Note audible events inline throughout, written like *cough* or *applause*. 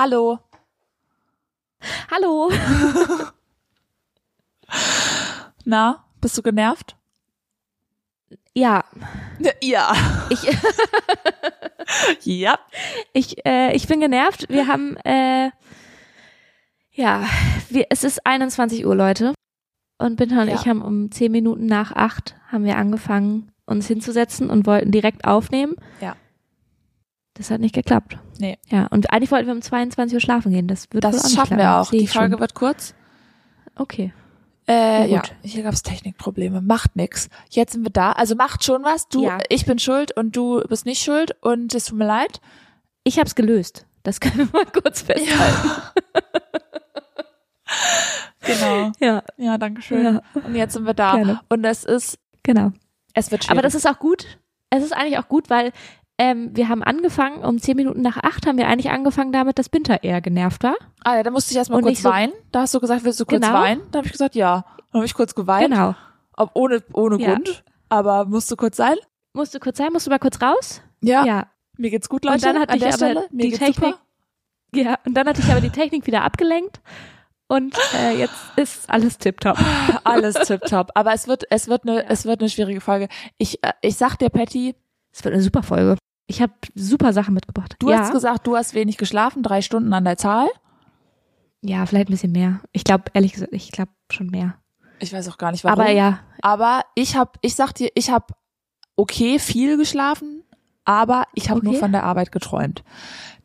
Hallo. Hallo. *laughs* Na, bist du genervt? Ja. *laughs* Ja. Ich, *laughs* ja. ich, äh, ich bin genervt. Wir haben, äh, ja, wir, es ist 21 Uhr, Leute. Und Binta und Ja. ich haben um 10 Minuten nach 8 haben wir angefangen, uns hinzusetzen und wollten direkt aufnehmen. Ja. Das hat nicht geklappt. Nee. Ja, und eigentlich wollten wir um 22 Uhr schlafen gehen. Das wird Das schaffen klappen. wir auch. Die Folge schon. wird kurz. Okay. Äh, Ja, ja, gut. hier gab's Technikprobleme. Macht nix. Jetzt sind wir da. Also macht schon was. Du, Ja. ich bin schuld und du bist nicht schuld und es tut mir leid. Ich hab's gelöst. Das können wir mal kurz festhalten. *laughs* Genau. Ja, Ja, danke schön. Ja. Und jetzt sind wir da. Gerne. Und es ist, genau. es wird schwierig. Aber das ist auch gut. Es ist eigentlich auch gut, weil ähm, wir haben angefangen, um zehn Minuten nach acht haben wir eigentlich angefangen damit, dass Binter eher genervt war. ah ja, da musste ich erstmal kurz so- weinen. Da hast du gesagt, willst du kurz Genau. weinen? Da habe ich gesagt, ja. Dann habe ich kurz geweint. Genau. Ob ohne, ohne Ja. Grund. Aber musste kurz sein. Musst du kurz sein, musst du mal kurz raus? Ja. Ja. Mir geht's gut, Leute. Und dann hatte an ich der aber Stelle. Mir die Technik- super. Ja, und dann hatte ich aber die Technik wieder abgelenkt und äh, jetzt ist alles tipptopp. *laughs* Alles tipptopp. Aber es wird, es wird eine, es wird eine schwierige Folge. Ich, äh, ich sag dir, Patty, Es wird eine super Folge. Ich habe super Sachen mitgebracht. du ja. hast gesagt, du hast wenig geschlafen, drei Stunden an der Zahl. ja, vielleicht ein bisschen mehr. Ich glaube, ehrlich gesagt, ich glaube schon mehr. Ich weiß auch gar nicht warum. Aber ja, Aber ich hab, ich sag dir, ich hab okay viel geschlafen, aber ich habe nur Okay. von der Arbeit geträumt.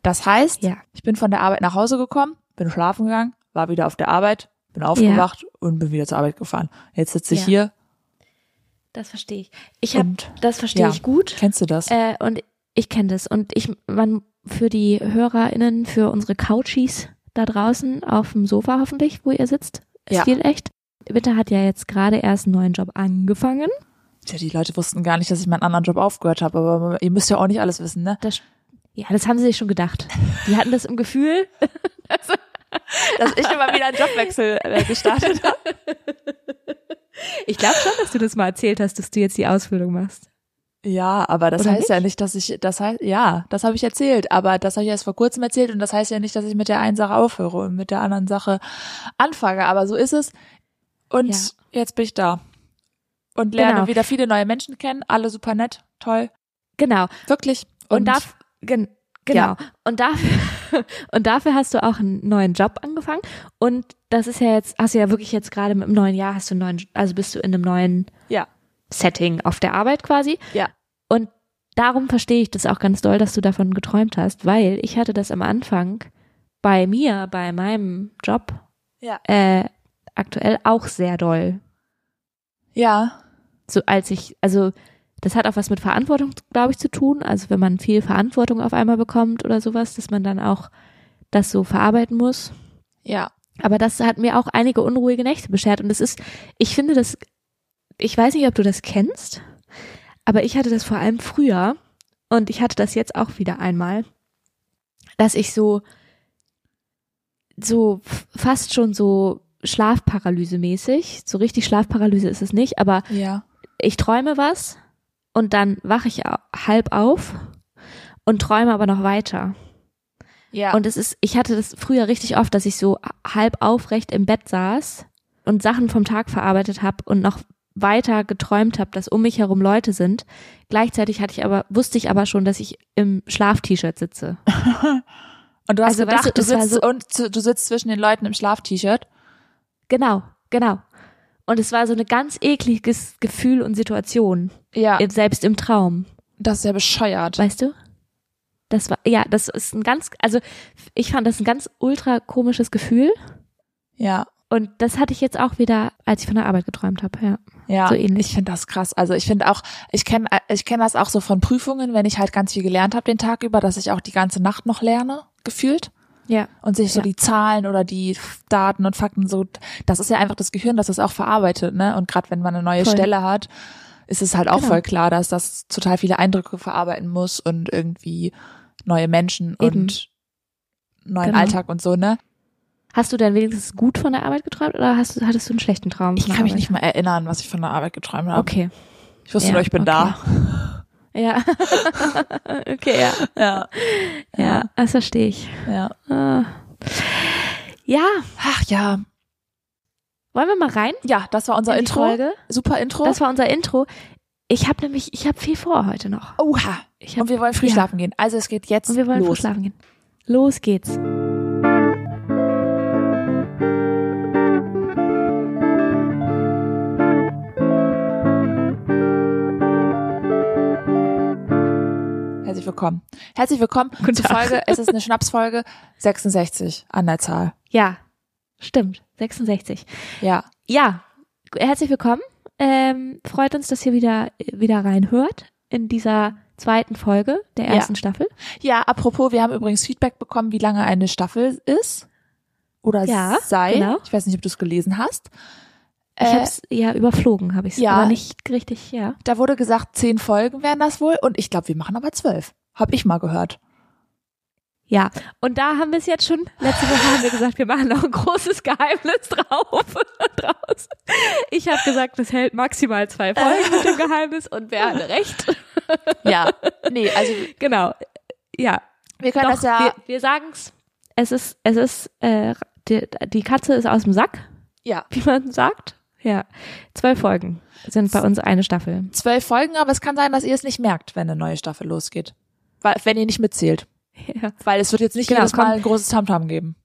Das heißt, ja. ich bin von der Arbeit nach Hause gekommen, bin schlafen gegangen, war wieder auf der Arbeit, bin aufgewacht und bin wieder zur Arbeit gefahren. Jetzt sitze ich Ja. hier Das verstehe ich. Ich habe, das verstehe ja. ich gut. kennst du das? Äh, und ich kenne das. Und ich, man, für die HörerInnen, für unsere Couchies da draußen auf dem Sofa hoffentlich, wo ihr sitzt, ist Ja. viel echt. Bitte hat ja jetzt gerade erst einen neuen Job angefangen. Tja, die Leute wussten gar nicht, dass ich meinen anderen Job aufgehört habe, aber ihr müsst ja auch nicht alles wissen, ne? Das, ja, das haben sie sich schon gedacht. Die hatten das im Gefühl. *laughs* Dass ich immer wieder einen Jobwechsel äh, gestartet habe. *laughs* Ich glaube schon, dass du das mal erzählt hast, dass du jetzt die Ausbildung machst. Ja, aber das Oder heißt ja nicht, dass ich, das heißt, ja, das habe ich erzählt, aber das habe ich erst vor kurzem erzählt und das heißt ja nicht, dass ich mit der einen Sache aufhöre und mit der anderen Sache anfange, aber so ist es. Und Ja. jetzt bin ich da und lerne Genau. wieder viele neue Menschen kennen, alle super nett, toll, Genau. wirklich. Und, darf, gen, genau. Ja. Und dafür, *laughs* und dafür hast du auch einen neuen Job angefangen. Und das ist ja jetzt, hast du ja wirklich jetzt gerade mit dem neuen Jahr hast du einen neuen, also bist du in einem neuen ja, Setting auf der Arbeit quasi. ja, Und darum verstehe ich das auch ganz doll, dass du davon geträumt hast, weil ich hatte das am Anfang bei mir, bei meinem Job, ja, äh, aktuell auch sehr doll. ja, So als ich, also das hat auch was mit Verantwortung, glaube ich, zu tun. Also wenn man viel Verantwortung auf einmal bekommt oder sowas, dass man dann auch das so verarbeiten muss. ja, Aber das hat mir auch einige unruhige Nächte beschert. Und das ist, ich finde das, ich weiß nicht, ob du das kennst, aber ich hatte das vor allem früher und ich hatte das jetzt auch wieder einmal, dass ich so, so fast schon so Schlafparalyse mäßig, so richtig Schlafparalyse ist es nicht, aber ja, ich träume was und dann wache ich halb auf und träume aber noch weiter. ja, Und es ist, ich hatte das früher richtig oft, dass ich so halb aufrecht im Bett saß und Sachen vom Tag verarbeitet habe und noch weiter geträumt habe, dass um mich herum Leute sind. Gleichzeitig hatte ich aber, wusste ich aber schon, dass ich im Schlaf-T-Shirt sitze. *laughs* und du hast also, weißt gedacht, du, du, war sitzt so- und du sitzt zwischen den Leuten im Schlaf-T-Shirt. Genau, genau. Und es war so eine ganz ekliges Gefühl und Situation, Ja, selbst im Traum. das ist ja bescheuert. Weißt du? Das war, ja, das ist ein ganz, also ich fand das ein ganz ultra komisches Gefühl. Ja, Und das hatte ich jetzt auch wieder, als ich von der Arbeit geträumt habe, ja. Ja, So ähnlich. ich finde das krass. Also ich finde auch, ich kenne ich kenn das auch so von Prüfungen, wenn ich halt ganz viel gelernt habe den Tag über, dass ich auch die ganze Nacht noch lerne, gefühlt. Ja. Und sich so Ja. die Zahlen oder die Daten und Fakten so, das ist ja einfach das Gehirn, das es auch verarbeitet, ne? Und gerade wenn man eine neue Voll. Stelle hat, ist es halt auch Genau. voll klar, dass das total viele Eindrücke verarbeiten muss und irgendwie neue Menschen Eben. und neuen Genau. Alltag und so, ne? Hast du dann wenigstens gut von der Arbeit geträumt oder hast, hattest du einen schlechten Traum? Ich kann mich Arbeit? nicht mal erinnern, was ich von der Arbeit geträumt habe. Okay. Ich wusste Ja, nur, ich bin okay. da. Ja. *laughs* okay, ja. Ja. Ja, das verstehe ich. Ja. Ah. Ja, Ach ja. wollen wir mal rein? Ja, das war unser in Intro. Folge? Super Intro. Das war unser Intro. Ich habe nämlich, ich habe viel vor heute noch. Oha. Hab, Und wir wollen früh ja. schlafen gehen. Also es geht jetzt Und wir wollen früh los. schlafen gehen. Los geht's. Herzlich willkommen. Herzlich willkommen Guten zur Tag. Folge. Es ist eine Schnapsfolge *laughs* 66 an der Zahl. Ja, stimmt. 66. Ja. Ja, herzlich willkommen. Ähm, freut uns, dass ihr wieder, wieder reinhört in dieser zweiten Folge der Ja. ersten Staffel. Ja, apropos, wir haben übrigens Feedback bekommen, wie lange eine Staffel ist. Oder Ja, sei. genau. Ich weiß nicht, ob du es gelesen hast. Ich Äh, habe es ja überflogen, habe ich es, ja. aber nicht richtig, ja. Da wurde gesagt, zehn Folgen wären das wohl. Und ich glaube, wir machen aber zwölf. Hab ich mal gehört. Ja, und da haben wir es jetzt schon, letzte Woche haben wir gesagt, wir machen noch ein großes Geheimnis drauf, *laughs* draus. Ich habe gesagt, das hält maximal zwei Folgen mit dem Geheimnis und wer hatte recht? *laughs* Ja. Nee, also Genau, ja. wir können Doch, das ja. wir, wir sagen's. Es ist, es ist, äh, die, die Katze ist aus dem Sack, ja. wie man sagt. Ja, zwölf Folgen sind bei uns eine Staffel. Zwölf Folgen, aber es kann sein, dass ihr es nicht merkt, wenn eine neue Staffel losgeht. Weil, wenn ihr nicht mitzählt. Ja. Weil es wird jetzt nicht Genau, jedes Mal ein großes Tamtam geben.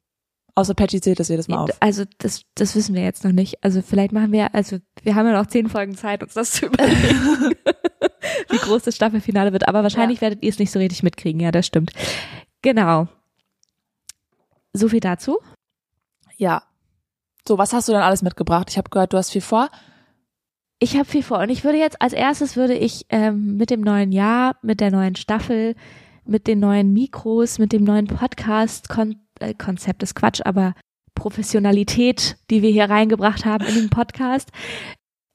Außer Patty zählt das jedes Mal auf. Also das, das wissen wir jetzt noch nicht. Also vielleicht machen wir, also wir haben ja noch zehn Folgen Zeit, uns das zu überlegen, *laughs* wie groß das Staffelfinale wird. Aber wahrscheinlich werdet ihr es nicht so richtig mitkriegen. Ja, das stimmt. Genau. So viel dazu. Ja. So, was hast du denn alles mitgebracht? Ich habe gehört, du hast viel vor. Ich habe viel vor und ich würde jetzt als erstes würde ich ähm, mit dem neuen Jahr, mit der neuen Staffel, mit den neuen Mikros, mit dem neuen Podcast Kon äh, Konzept ist Quatsch, aber Professionalität, die wir hier reingebracht haben in den Podcast,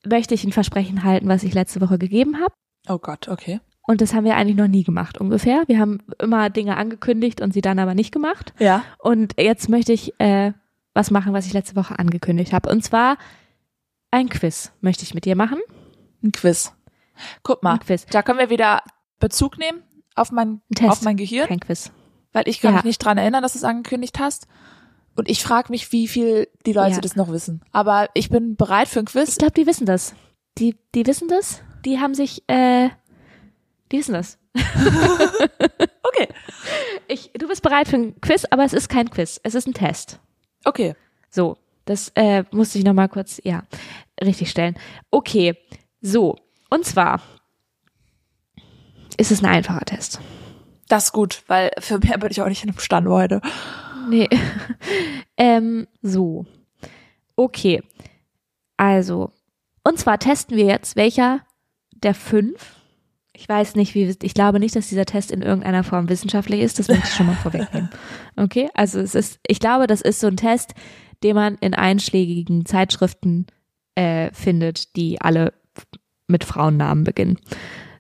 möchte ich ein Versprechen halten, was ich letzte Woche gegeben habe. Oh Gott, okay. Und das haben wir eigentlich noch nie gemacht ungefähr. Wir haben immer Dinge angekündigt und sie dann aber nicht gemacht. Ja. Und jetzt möchte ich äh, was machen, was ich letzte Woche angekündigt habe. Und zwar ein Quiz möchte ich mit dir machen. Ein Quiz. Guck mal, Ein Quiz. da können wir wieder Bezug nehmen auf mein, auf mein Gehirn, Kein Quiz. weil ich kann Ja. mich nicht dran erinnern, dass du es angekündigt hast. Und ich frage mich, wie viel die Leute Ja. das noch wissen. Aber ich bin bereit für ein Quiz. Ich glaube, die wissen das. Die, die wissen das. Die haben sich, äh, die wissen das. *laughs* Okay. Ich, du bist bereit für ein Quiz, aber es ist kein Quiz. Es ist ein Test. Okay. So, das äh, musste ich noch mal kurz, ja, richtig stellen. Okay, so. Und zwar ist es ein einfacher Test. Das ist gut, weil für mehr bin ich auch nicht in einem Stand heute. Nee. *laughs* ähm, so. Okay. Also, und zwar testen wir jetzt, welcher der fünf, ich weiß nicht, wie, ich glaube nicht, dass dieser Test in irgendeiner Form wissenschaftlich ist, das möchte ich schon mal vorwegnehmen. *laughs* Okay, also es ist, ich glaube, das ist so ein Test, den man in einschlägigen Zeitschriften äh, findet, die alle mit Frauennamen beginnen.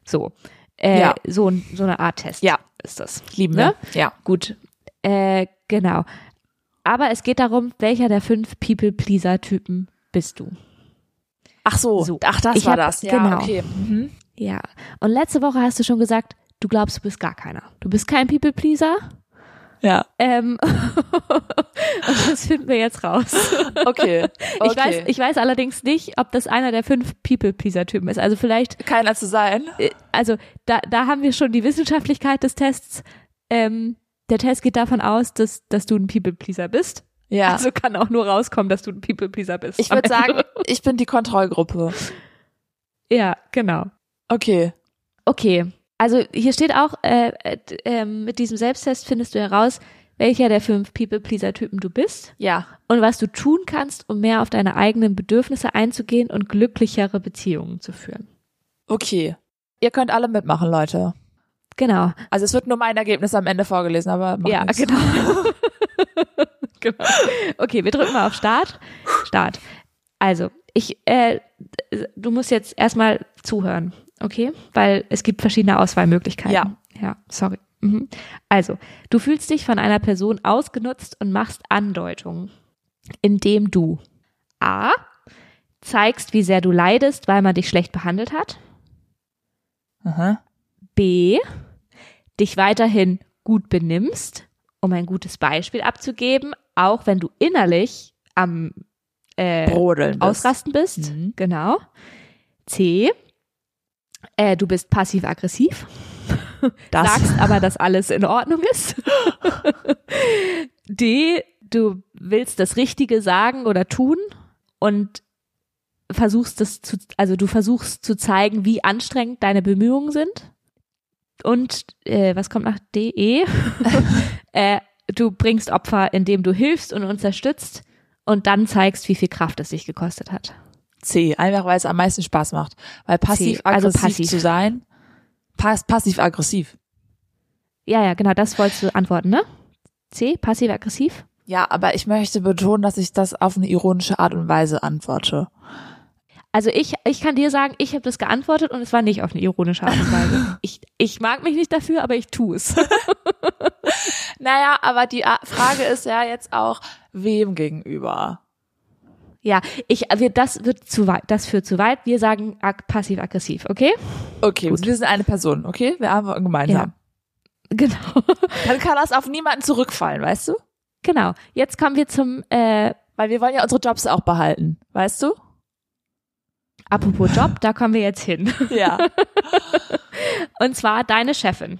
So. Äh, Ja. so, ein- so eine Art Test Ja. ist das. Lieben Ne? wir. Ja. Gut, äh, genau. Aber es geht darum, welcher der fünf People-Pleaser-Typen bist du? Ach so. So. Ach, das Ich war hab- das. Ja, genau. okay. Mhm. Ja. Und letzte Woche hast du schon gesagt, du glaubst, du bist gar keiner. Du bist kein People-Pleaser. Ja. Ähm, *laughs* und das finden wir jetzt raus. Okay. okay. Ich, weiß, ich weiß allerdings nicht, ob das einer der fünf People-Pleaser-Typen ist. Also vielleicht, Keiner zu sein. äh, also da, da haben wir schon die Wissenschaftlichkeit des Tests. Ähm, der Test geht davon aus, dass, dass du ein People-Pleaser bist. Ja. Also kann auch nur rauskommen, dass du ein People-Pleaser bist. ich würde sagen, ich bin die Kontrollgruppe. Ja, genau. Okay. Okay. Also hier steht auch, äh, äh, ähm, mit diesem Selbsttest findest du heraus, welcher der fünf People-Pleaser-Typen du bist Ja. und was du tun kannst, um mehr auf deine eigenen Bedürfnisse einzugehen und glücklichere Beziehungen zu führen. Okay. Ihr könnt alle mitmachen, Leute. Genau. Also es wird nur mein Ergebnis am Ende vorgelesen, aber ja, nichts. genau. *laughs* genau. Okay, wir drücken mal auf Start. Start. Also, ich, äh, du musst jetzt erstmal zuhören, okay? Weil es gibt verschiedene Auswahlmöglichkeiten. Ja. Ja, sorry. Mhm. Also, du fühlst dich von einer Person ausgenutzt und machst Andeutungen, indem du A. zeigst, wie sehr du leidest, weil man dich schlecht behandelt hat. Aha. B, dich weiterhin gut benimmst, um ein gutes Beispiel abzugeben, auch wenn du innerlich am äh, Brodeln. bist. Ausrasten bist. Mhm. Genau. C, äh, du bist passiv-aggressiv, sagst aber, dass alles in Ordnung ist. D, du willst das Richtige sagen oder tun und versuchst das zu, also du versuchst zu zeigen, wie anstrengend deine Bemühungen sind. Und äh, was kommt nach D, E? *laughs* äh, du bringst Opfer, indem du hilfst und unterstützt und dann zeigst, wie viel Kraft es sich gekostet hat. C, einfach weil es am meisten Spaß macht. Weil passiv-aggressiv also passiv. zu sein, pass passiv-aggressiv. Ja, ja, genau, das wolltest du antworten, ne? C, passiv-aggressiv? Ja, aber ich möchte betonen, dass ich das auf eine ironische Art und Weise antworte. Also ich, ich kann dir sagen, ich habe das geantwortet und es war nicht auf eine ironische Art und Weise. *laughs* Ich, ich mag mich nicht dafür, aber ich tue es. *laughs* Naja, aber die Frage ist ja jetzt auch, wem gegenüber? Ja, ich, wir, das wird zu weit, das führt zu weit. Wir sagen ag- passiv-aggressiv, okay? Okay, wir sind eine Person, okay? Wir antworten gemeinsam. *laughs* Genau. Dann kann das auf niemanden zurückfallen, weißt du? Genau. Jetzt kommen wir zum, äh, Weil wir wollen ja unsere Jobs auch behalten, weißt du? apropos Job, da kommen wir jetzt hin. *laughs* Ja. *laughs* Und zwar deine Chefin.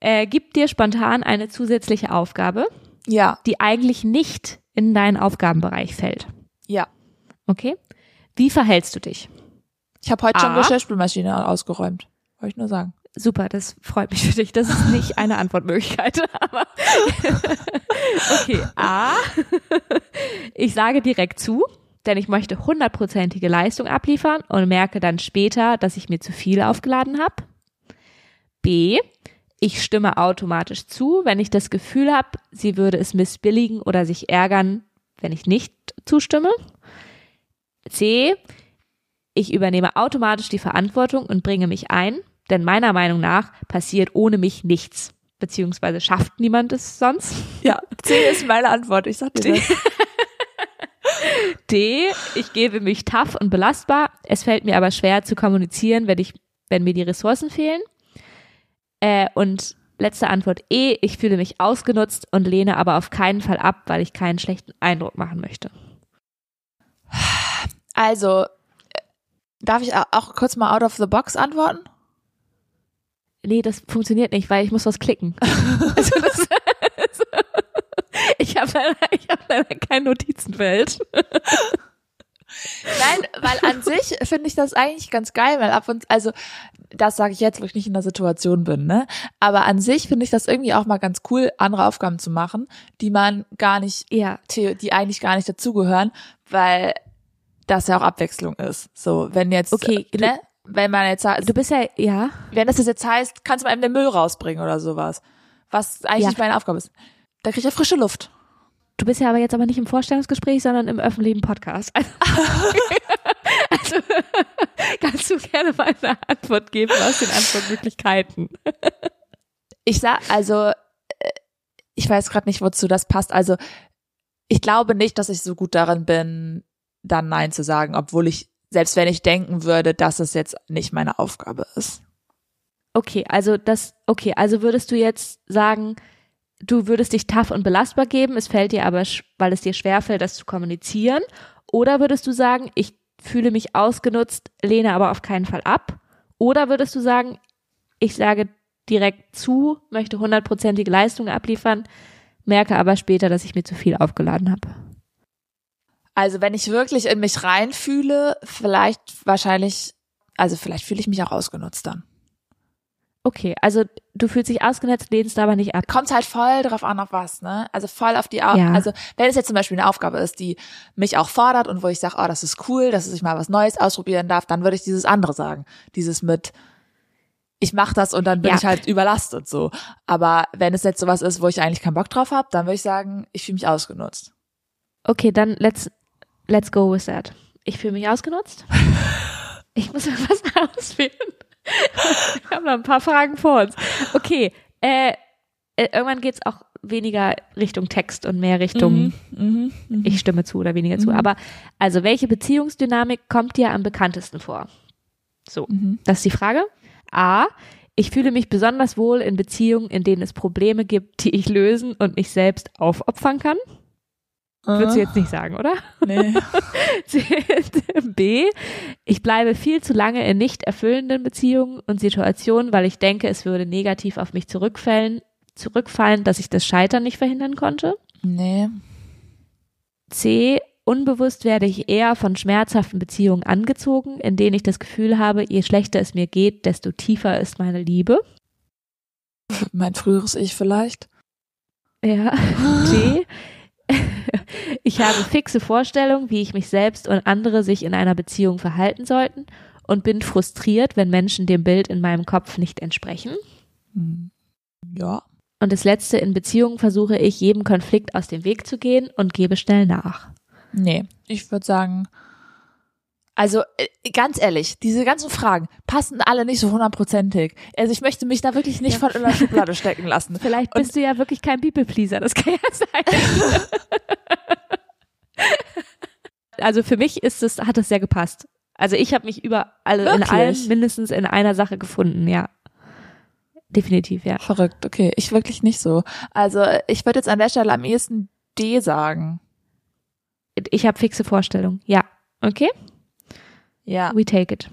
Äh, gibt dir spontan eine zusätzliche Aufgabe, ja, die eigentlich nicht in deinen Aufgabenbereich fällt. Ja. Okay? Wie verhältst du dich? Ich habe heute schon A. Geschirrspülmaschine ausgeräumt. Wollte ich nur sagen. Super, das freut mich für dich. Das ist nicht *laughs* eine Antwortmöglichkeit, aber *laughs* okay. A. Ich sage direkt zu, denn ich möchte hundertprozentige Leistung abliefern und merke dann später, dass ich mir zu viel aufgeladen habe. B. Ich stimme automatisch zu, wenn ich das Gefühl habe, sie würde es missbilligen oder sich ärgern, wenn ich nicht zustimme. C. Ich übernehme automatisch die Verantwortung und bringe mich ein, denn meiner Meinung nach passiert ohne mich nichts, beziehungsweise schafft niemand es sonst. *laughs* Ja, C ist meine Antwort. Ich sag dir das. *laughs* D, ich gebe mich tough und belastbar. Es fällt mir aber schwer zu kommunizieren, wenn ich, wenn mir die Ressourcen fehlen. Äh, und letzte Antwort E, ich fühle mich ausgenutzt und lehne aber auf keinen Fall ab, weil ich keinen schlechten Eindruck machen möchte. Also, äh, darf ich au- auch kurz mal out of the box antworten? Nee, das funktioniert nicht, weil ich muss was klicken. *laughs* Also das, *laughs* ich habe leider, ich hab leider kein Notizenfeld. Nein, weil an sich finde ich das eigentlich ganz geil, weil ab und also das sage ich jetzt, wo ich nicht in der Situation bin, ne? Aber an sich finde ich das irgendwie auch mal ganz cool, andere Aufgaben zu machen, die man gar nicht, Ja, die eigentlich gar nicht dazugehören, weil das ja auch Abwechslung ist. So, wenn jetzt, Okay, äh, ne? Wenn man jetzt, sagt, du bist ja, ja, wenn das jetzt heißt, kannst du mal eben den Müll rausbringen oder sowas, was eigentlich Ja. nicht meine Aufgabe ist, da krieg ich ja frische Luft. Du bist ja aber jetzt aber nicht im Vorstellungsgespräch, sondern im öffentlichen Podcast. *laughs* Also, also *laughs* kannst du gerne mal eine Antwort geben aus den Antwortmöglichkeiten. Ich sag, also, äh, ich weiß gerade nicht, wozu das passt. Also, ich glaube nicht, dass ich so gut darin bin, dann Nein zu sagen, obwohl ich, selbst wenn ich denken würde, dass es jetzt nicht meine Aufgabe ist. Okay, also das, okay, also würdest du jetzt sagen, du würdest dich tough und belastbar geben, es fällt dir aber, weil es dir schwerfällt, das zu kommunizieren, oder würdest du sagen, ich fühle mich ausgenutzt, lehne aber auf keinen Fall ab, oder würdest du sagen, ich sage direkt zu, möchte hundertprozentige Leistung abliefern, merke aber später, dass ich mir zu viel aufgeladen habe. Also, wenn ich wirklich in mich reinfühle, vielleicht wahrscheinlich, also vielleicht fühle ich mich auch ausgenutzt dann. Okay, also du fühlst dich ausgenutzt, lehnst aber nicht ab. Kommt halt voll drauf an, auf was, ne? Also voll auf die, Au Ja. also wenn es jetzt zum Beispiel eine Aufgabe ist, die mich auch fordert und wo ich sage, oh, das ist cool, dass ich mal was Neues ausprobieren darf, dann würde ich dieses andere sagen. Dieses mit, ich mache das und dann bin Ja. ich halt überlastet so. Aber wenn es jetzt sowas ist, wo ich eigentlich keinen Bock drauf habe, dann würde ich sagen, ich fühle mich ausgenutzt. Okay, dann let's let's go with that. Ich fühle mich ausgenutzt. *laughs* Ich muss *laughs* irgendwas auswählen. *laughs* Wir haben noch ein paar Fragen vor uns. Okay, äh, äh, irgendwann geht's auch weniger Richtung Text und mehr Richtung Mhm, mhm. ich stimme zu oder weniger zu. Mhm. Aber also welche Beziehungsdynamik kommt dir am bekanntesten vor? So, Mhm. das ist die Frage. A. Ich fühle mich besonders wohl in Beziehungen, in denen es Probleme gibt, die ich lösen und mich selbst aufopfern kann. Würdest du jetzt nicht sagen, oder? Nee. *laughs* B. Ich bleibe viel zu lange in nicht erfüllenden Beziehungen und Situationen, weil ich denke, es würde negativ auf mich zurückfallen, zurückfallen, dass ich das Scheitern nicht verhindern konnte. Nee. C. Unbewusst werde ich eher von schmerzhaften Beziehungen angezogen, in denen ich das Gefühl habe, je schlechter es mir geht, desto tiefer ist meine Liebe. Mein früheres Ich vielleicht. Ja. *laughs* D. *laughs* Ich habe fixe Vorstellungen, wie ich mich selbst und andere sich in einer Beziehung verhalten sollten und bin frustriert, wenn Menschen dem Bild in meinem Kopf nicht entsprechen. Hm. Ja. Und das letzte, in Beziehungen versuche ich, jedem Konflikt aus dem Weg zu gehen und gebe schnell nach. Nee. Ich würde sagen, also äh, ganz ehrlich, diese ganzen Fragen passen alle nicht so hundertprozentig. Also ich möchte mich da wirklich nicht Ja. von in der Schublade *laughs* stecken lassen. Vielleicht bist du ja wirklich kein People-Pleaser, das kann ja sein. *laughs* also für mich ist es, hat es sehr gepasst. Also ich habe mich über alle, in Wirklich? allem mindestens in einer Sache gefunden, ja. Definitiv, ja. Verrückt, okay. Ich wirklich nicht so. Also ich würde jetzt an der Stelle am ehesten D sagen. Ich habe fixe Vorstellungen, ja. Okay? Ja. We take it.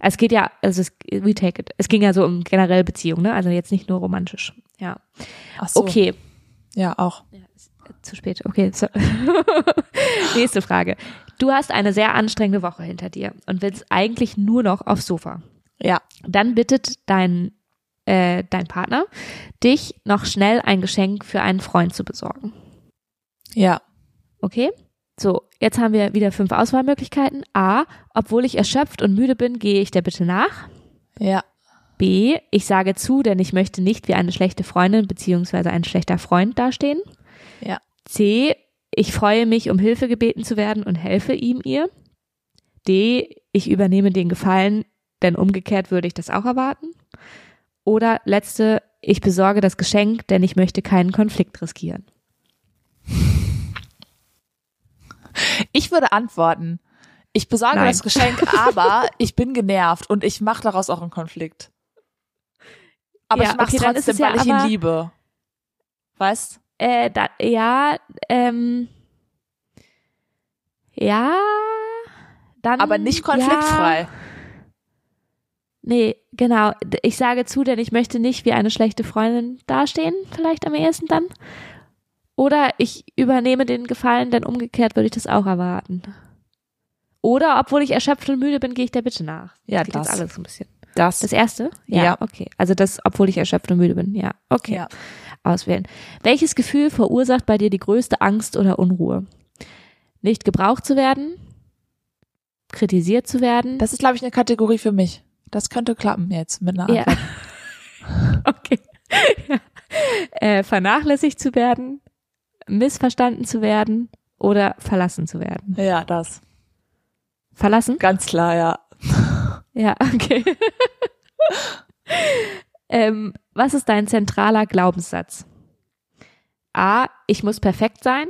Es geht ja, also es, we take it. Es ging ja so um generell Beziehung, ne? Also jetzt nicht nur romantisch. Ja. Ach so. Okay. Ja, auch. Zu spät. Okay. So. *laughs* Nächste Frage. Du hast eine sehr anstrengende Woche hinter dir und willst eigentlich nur noch aufs Sofa. Ja. Dann bittet dein, äh, dein Partner, dich noch schnell ein Geschenk für einen Freund zu besorgen. Ja. Okay? So, jetzt haben wir wieder fünf Auswahlmöglichkeiten. A, obwohl ich erschöpft und müde bin, gehe ich der Bitte nach. Ja. B, ich sage zu, denn ich möchte nicht wie eine schlechte Freundin beziehungsweise ein schlechter Freund dastehen. Ja. C, ich freue mich, um Hilfe gebeten zu werden und helfe ihm ihr. D, ich übernehme den Gefallen, denn umgekehrt würde ich das auch erwarten. Oder letzte, ich besorge das Geschenk, denn ich möchte keinen Konflikt riskieren. Ich würde antworten. Ich besorge Nein. das Geschenk, *laughs* aber ich bin genervt und ich mache daraus auch einen Konflikt. Aber Ja, ich mache okay, trotzdem, ja weil ich ihn aber- liebe. Weißt? Äh, da, ja, ähm, ja, dann. Aber nicht konfliktfrei. Ja, nee, genau. Ich sage zu, denn ich möchte nicht wie eine schlechte Freundin dastehen, vielleicht am ehesten dann. Oder ich übernehme den Gefallen, denn umgekehrt würde ich das auch erwarten. Oder, obwohl ich erschöpft und müde bin, gehe ich der Bitte nach. Ja, das. jetzt alles so ein bisschen. Das. Das erste? Ja. Okay. Also das, obwohl ich erschöpft und müde bin. Ja. Okay ja. auswählen. Welches Gefühl verursacht bei dir die größte Angst oder Unruhe? Nicht gebraucht zu werden? Kritisiert zu werden? Das ist, glaube ich, eine Kategorie für mich. Das könnte klappen jetzt mit einer ja. Antwort. *laughs* okay. *laughs* ja. Äh, vernachlässigt zu werden? Missverstanden zu werden? Oder verlassen zu werden? Ja, das. Verlassen? Ganz klar, ja. *laughs* Ja, okay. *laughs* ähm, was ist dein zentraler Glaubenssatz? A, ich muss perfekt sein.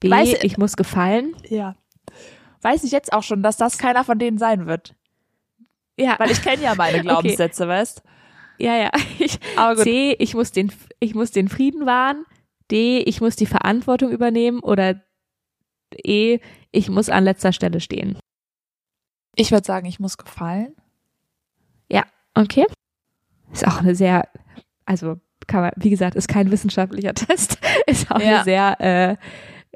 B, Weiß- ich muss gefallen. Ja. Weiß ich jetzt auch schon, dass das keiner von denen sein wird. Ja, Weil ich kenne ja meine *laughs* Glaubenssätze, weißt? ja, ja. Ich. C, ich muss den, ich muss den Frieden wahren. D, ich muss die Verantwortung übernehmen. Oder E, ich muss an letzter Stelle stehen. Ich würde sagen, ich muss gefallen. Okay. Ist auch eine sehr, also kann man, wie gesagt, ist kein wissenschaftlicher *laughs* Test, ist auch Ja. eine sehr äh,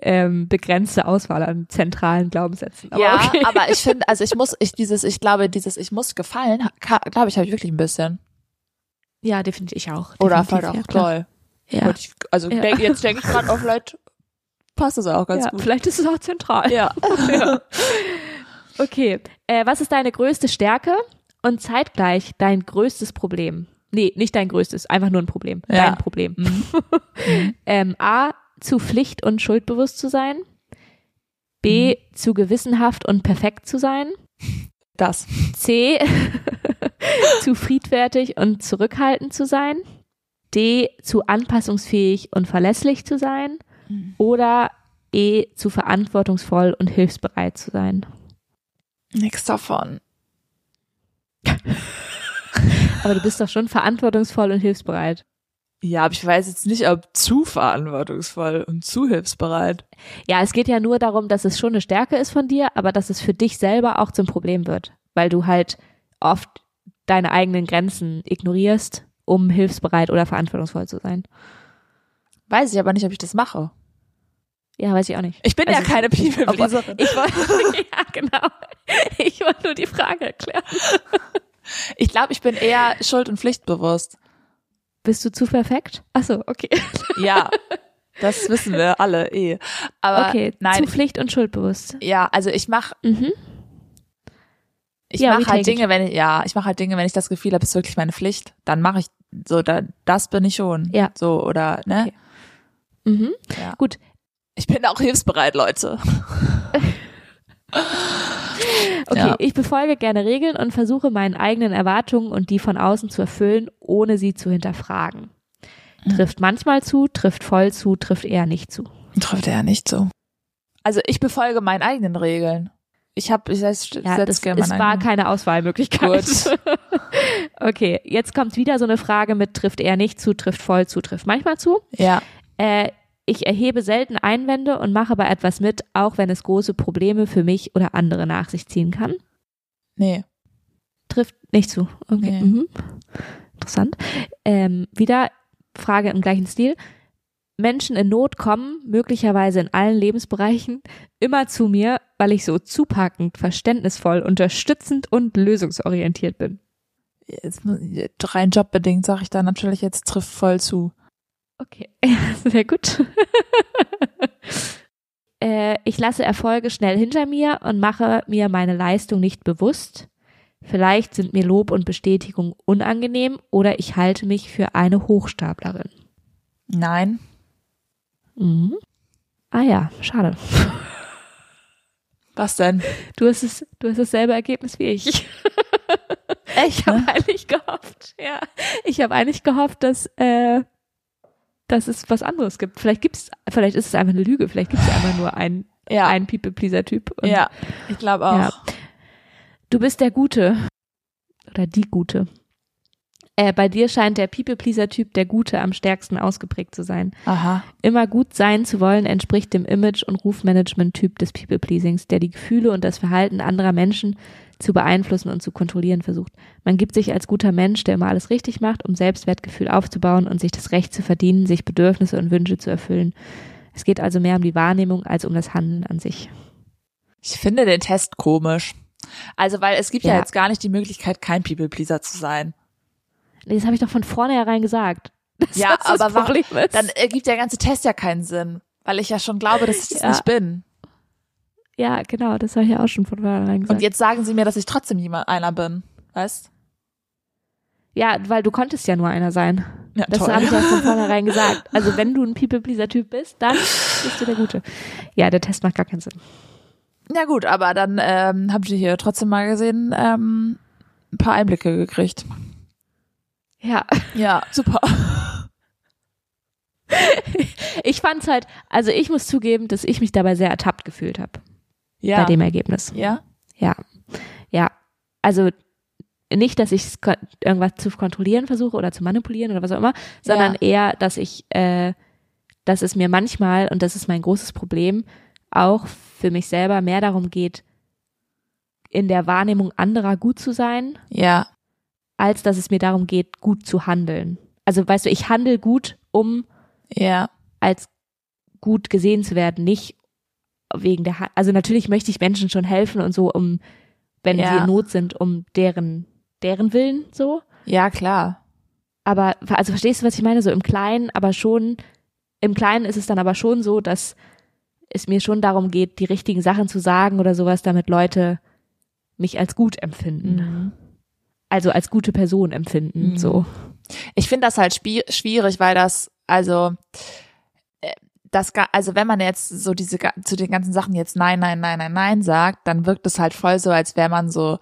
ähm, begrenzte Auswahl an zentralen Glaubenssätzen. Aber ja, okay. aber ich *laughs* finde, also ich muss, ich dieses, ich glaube, dieses, ich muss gefallen, glaube ich, habe ich wirklich ein bisschen. ja, definitiv ich auch. Oder definitiv, vielleicht ja, auch klar. doll. Ja. Ich, also Ja. denk, jetzt denke ich gerade, oh, vielleicht passt es auch ganz ja, gut. vielleicht ist es auch zentral. Ja. *laughs* ja. *laughs* Okay. Äh, was ist deine größte Stärke und zeitgleich dein größtes Problem? Nee, nicht dein größtes, einfach nur ein Problem. Ja. Dein Problem. Mhm. *laughs* Ähm, A, zu pflicht- und schuldbewusst zu sein. B, zu gewissenhaft und perfekt zu sein. Das. C, zu friedfertig und zurückhaltend zu sein. D, zu anpassungsfähig und verlässlich zu sein. Oder E, zu verantwortungsvoll und hilfsbereit zu sein. Nix davon. *laughs* Aber du bist doch schon verantwortungsvoll und hilfsbereit. Ja, aber ich weiß jetzt nicht, ob zu verantwortungsvoll und zu hilfsbereit. Ja, es geht ja nur darum, dass es schon eine Stärke ist von dir, aber dass es für dich selber auch zum Problem wird, weil du halt oft deine eigenen Grenzen ignorierst, um hilfsbereit oder verantwortungsvoll zu sein. Weiß ich aber nicht, ob ich das mache. Ja, weiß ich auch nicht. Ich bin Also, ja keine *laughs* People-Pleaserin. Ich wollte, *laughs* ja, genau. Ich wollte nur die Frage erklären. Ich glaube, ich bin eher schuld- und pflichtbewusst. Bist du zu perfekt? Ach so, okay. *laughs* Ja, das wissen wir alle eh. Aber okay, nein, zu Pflicht und schuldbewusst. ja, also ich mache Mhm. Ich Ja, mache halt. Dinge, wenn ich ja, ich mache halt Dinge, wenn ich das Gefühl habe, es ist wirklich meine Pflicht, dann mache ich so da das bin ich schon. Ja. So oder ne? Okay. Mhm. Ja. Gut. Ich bin auch hilfsbereit, Leute. *laughs* Okay, Ja. ich befolge gerne Regeln und versuche meinen eigenen Erwartungen und die von außen zu erfüllen, ohne sie zu hinterfragen. Mhm. Trifft manchmal zu, trifft voll zu, trifft eher nicht zu. Trifft er ja nicht so. Also ich befolge meinen eigenen Regeln. Ich habe, ich setze Ja, setz das, gerne es meine war keine Auswahlmöglichkeit. *laughs* okay, jetzt kommt wieder so eine Frage mit trifft eher nicht zu, trifft voll zu, trifft manchmal zu. Ja, Äh, ich erhebe selten Einwände und mache bei etwas mit, auch wenn es große Probleme für mich oder andere nach sich ziehen kann. nee. Trifft nicht zu. Okay. Nee. Mhm. Interessant. Ähm, wieder Frage im gleichen Stil. Menschen in Not kommen, möglicherweise in allen Lebensbereichen, immer zu mir, weil ich so zupackend, verständnisvoll, unterstützend und lösungsorientiert bin. Jetzt, rein jobbedingt sage ich da natürlich jetzt trifft voll zu. Okay, *laughs* sehr gut. *laughs* äh, ich lasse Erfolge schnell hinter mir und mache mir meine Leistung nicht bewusst. Vielleicht sind mir Lob und Bestätigung unangenehm oder ich halte mich für eine Hochstaplerin. Nein. Mhm. Ah ja, schade. *laughs* Was denn? Du hast es, du hast dasselbe Ergebnis wie ich. *laughs* Ich habe eigentlich gehofft, ja, ich habe eigentlich gehofft, dass äh, dass es was anderes gibt. Vielleicht gibt's, vielleicht ist es einfach eine Lüge. Vielleicht gibt es einfach nur einen, Ja. einen People-Pleaser-Typ. Ja, ich glaube auch. Ja. Du bist der Gute oder die Gute. Äh, bei dir scheint der People-Pleaser-Typ der Gute am stärksten ausgeprägt zu sein. Aha. Immer gut sein zu wollen entspricht dem Image- und Rufmanagement-Typ des People-Pleasings, der die Gefühle und das Verhalten anderer Menschen zu beeinflussen und zu kontrollieren versucht. Man gibt sich als guter Mensch, der immer alles richtig macht, um Selbstwertgefühl aufzubauen und sich das Recht zu verdienen, sich Bedürfnisse und Wünsche zu erfüllen. Es geht also mehr um die Wahrnehmung als um das Handeln an sich. Ich finde den Test komisch. Also, weil es gibt ja, Ja. jetzt gar nicht die Möglichkeit, kein People-Pleaser zu sein. Nee, Das habe ich doch von vornherein gesagt. *laughs* Ja, das das aber warum- Problem ist. Dann ergibt der ganze Test ja keinen Sinn. Weil ich ja schon glaube, dass ich das Ja. nicht bin. ja, genau, das habe ich ja auch schon von vornherein gesagt. Und jetzt sagen sie mir, dass ich trotzdem jemand einer bin. Weißt? ja, weil du konntest ja nur einer sein. Ja, Das habe ich ja von *laughs* vornherein gesagt. Also wenn du ein People-Pleaser-Typ bist, dann bist du der Gute. Ja, der Test macht gar keinen Sinn. Ja gut, aber dann ähm, habe ich hier trotzdem mal gesehen, ähm, ein paar Einblicke gekriegt. Ja, Ja, super. *laughs* ich fand's halt, also ich muss zugeben, dass ich mich dabei sehr ertappt gefühlt habe Ja. bei dem Ergebnis. ja. Ja, ja. Also nicht, dass ich irgendwas zu kontrollieren versuche oder zu manipulieren oder was auch immer, sondern Ja. eher, dass ich, äh, dass es mir manchmal, und das ist mein großes Problem, auch für mich selber mehr darum geht, in der Wahrnehmung anderer gut zu sein, Ja. Als dass es mir darum geht, gut zu handeln. Also weißt du, ich handle gut, um Ja. als gut gesehen zu werden, nicht wegen der, Ha- also natürlich möchte ich Menschen schon helfen und so, um, wenn Ja. sie in Not sind, um deren, deren Willen so. Ja, klar. Aber, also verstehst du, was ich meine? So im Kleinen, aber schon, im Kleinen ist es dann aber schon so, dass es mir schon darum geht, die richtigen Sachen zu sagen oder sowas, damit Leute mich als gut empfinden. Mhm. Also als gute Person empfinden, Mhm. so. Ich finde das halt schwierig, weil das, also, äh, das, also wenn man jetzt so diese, zu den ganzen Sachen jetzt nein, nein, nein, nein, nein sagt, dann wirkt es halt voll so, als wäre man so,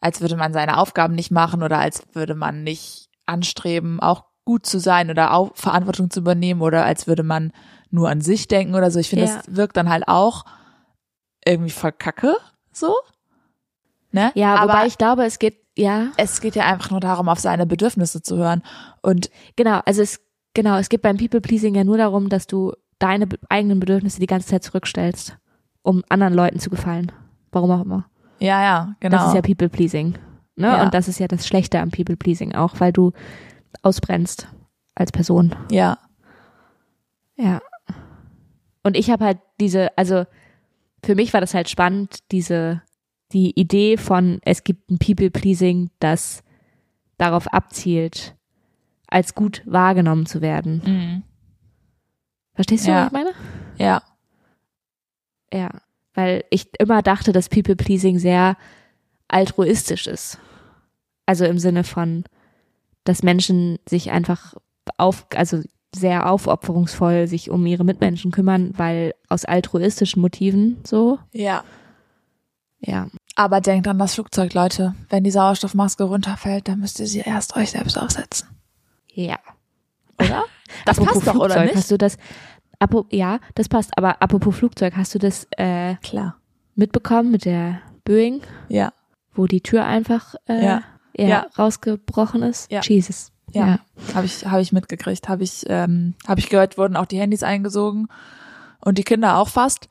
als würde man seine Aufgaben nicht machen oder als würde man nicht anstreben, auch gut zu sein oder auch Verantwortung zu übernehmen oder als würde man nur an sich denken oder so. Ich finde, Ja. das wirkt dann halt auch irgendwie voll kacke, so. Ne? Ja, aber wobei ich glaube, es geht, ja, es geht ja einfach nur darum, auf seine Bedürfnisse zu hören. Und genau, also es, genau, es geht beim People-Pleasing ja nur darum, dass du deine eigenen Bedürfnisse die ganze Zeit zurückstellst, um anderen Leuten zu gefallen. Warum auch immer. ja, ja, genau. Das ist ja People-Pleasing. Ne? Ja. Und das ist ja das Schlechte am People-Pleasing auch, weil du ausbrennst als Person. ja. Ja. Und ich habe halt diese, also für mich war das halt spannend, diese, die Idee von, es gibt ein People-Pleasing, das darauf abzielt, als gut wahrgenommen zu werden. Mhm. Verstehst du, Ja. was ich meine? Ja. Ja. Weil ich immer dachte, dass People-Pleasing sehr altruistisch ist. Also im Sinne von, dass Menschen sich einfach auf, also sehr aufopferungsvoll sich um ihre Mitmenschen kümmern, weil aus altruistischen Motiven so. Ja. Ja. Aber denkt an das Flugzeug, Leute. Wenn die Sauerstoffmaske runterfällt, dann müsst ihr sie erst euch selbst aufsetzen. Ja. Oder? *laughs* Das Apropos passt doch, oder Flugzeug, nicht? Hast du das, apo, ja, das passt, aber apropos Flugzeug, hast du das äh, Klar. mitbekommen mit der Boeing, Ja. wo die Tür einfach äh, Ja. ja. Ja. rausgebrochen ist? Ja. Jesus. Ja. ja. Habe ich, hab ich mitgekriegt. Habe ich, ähm, hab ich gehört, wurden auch die Handys eingesogen. Und die Kinder auch fast.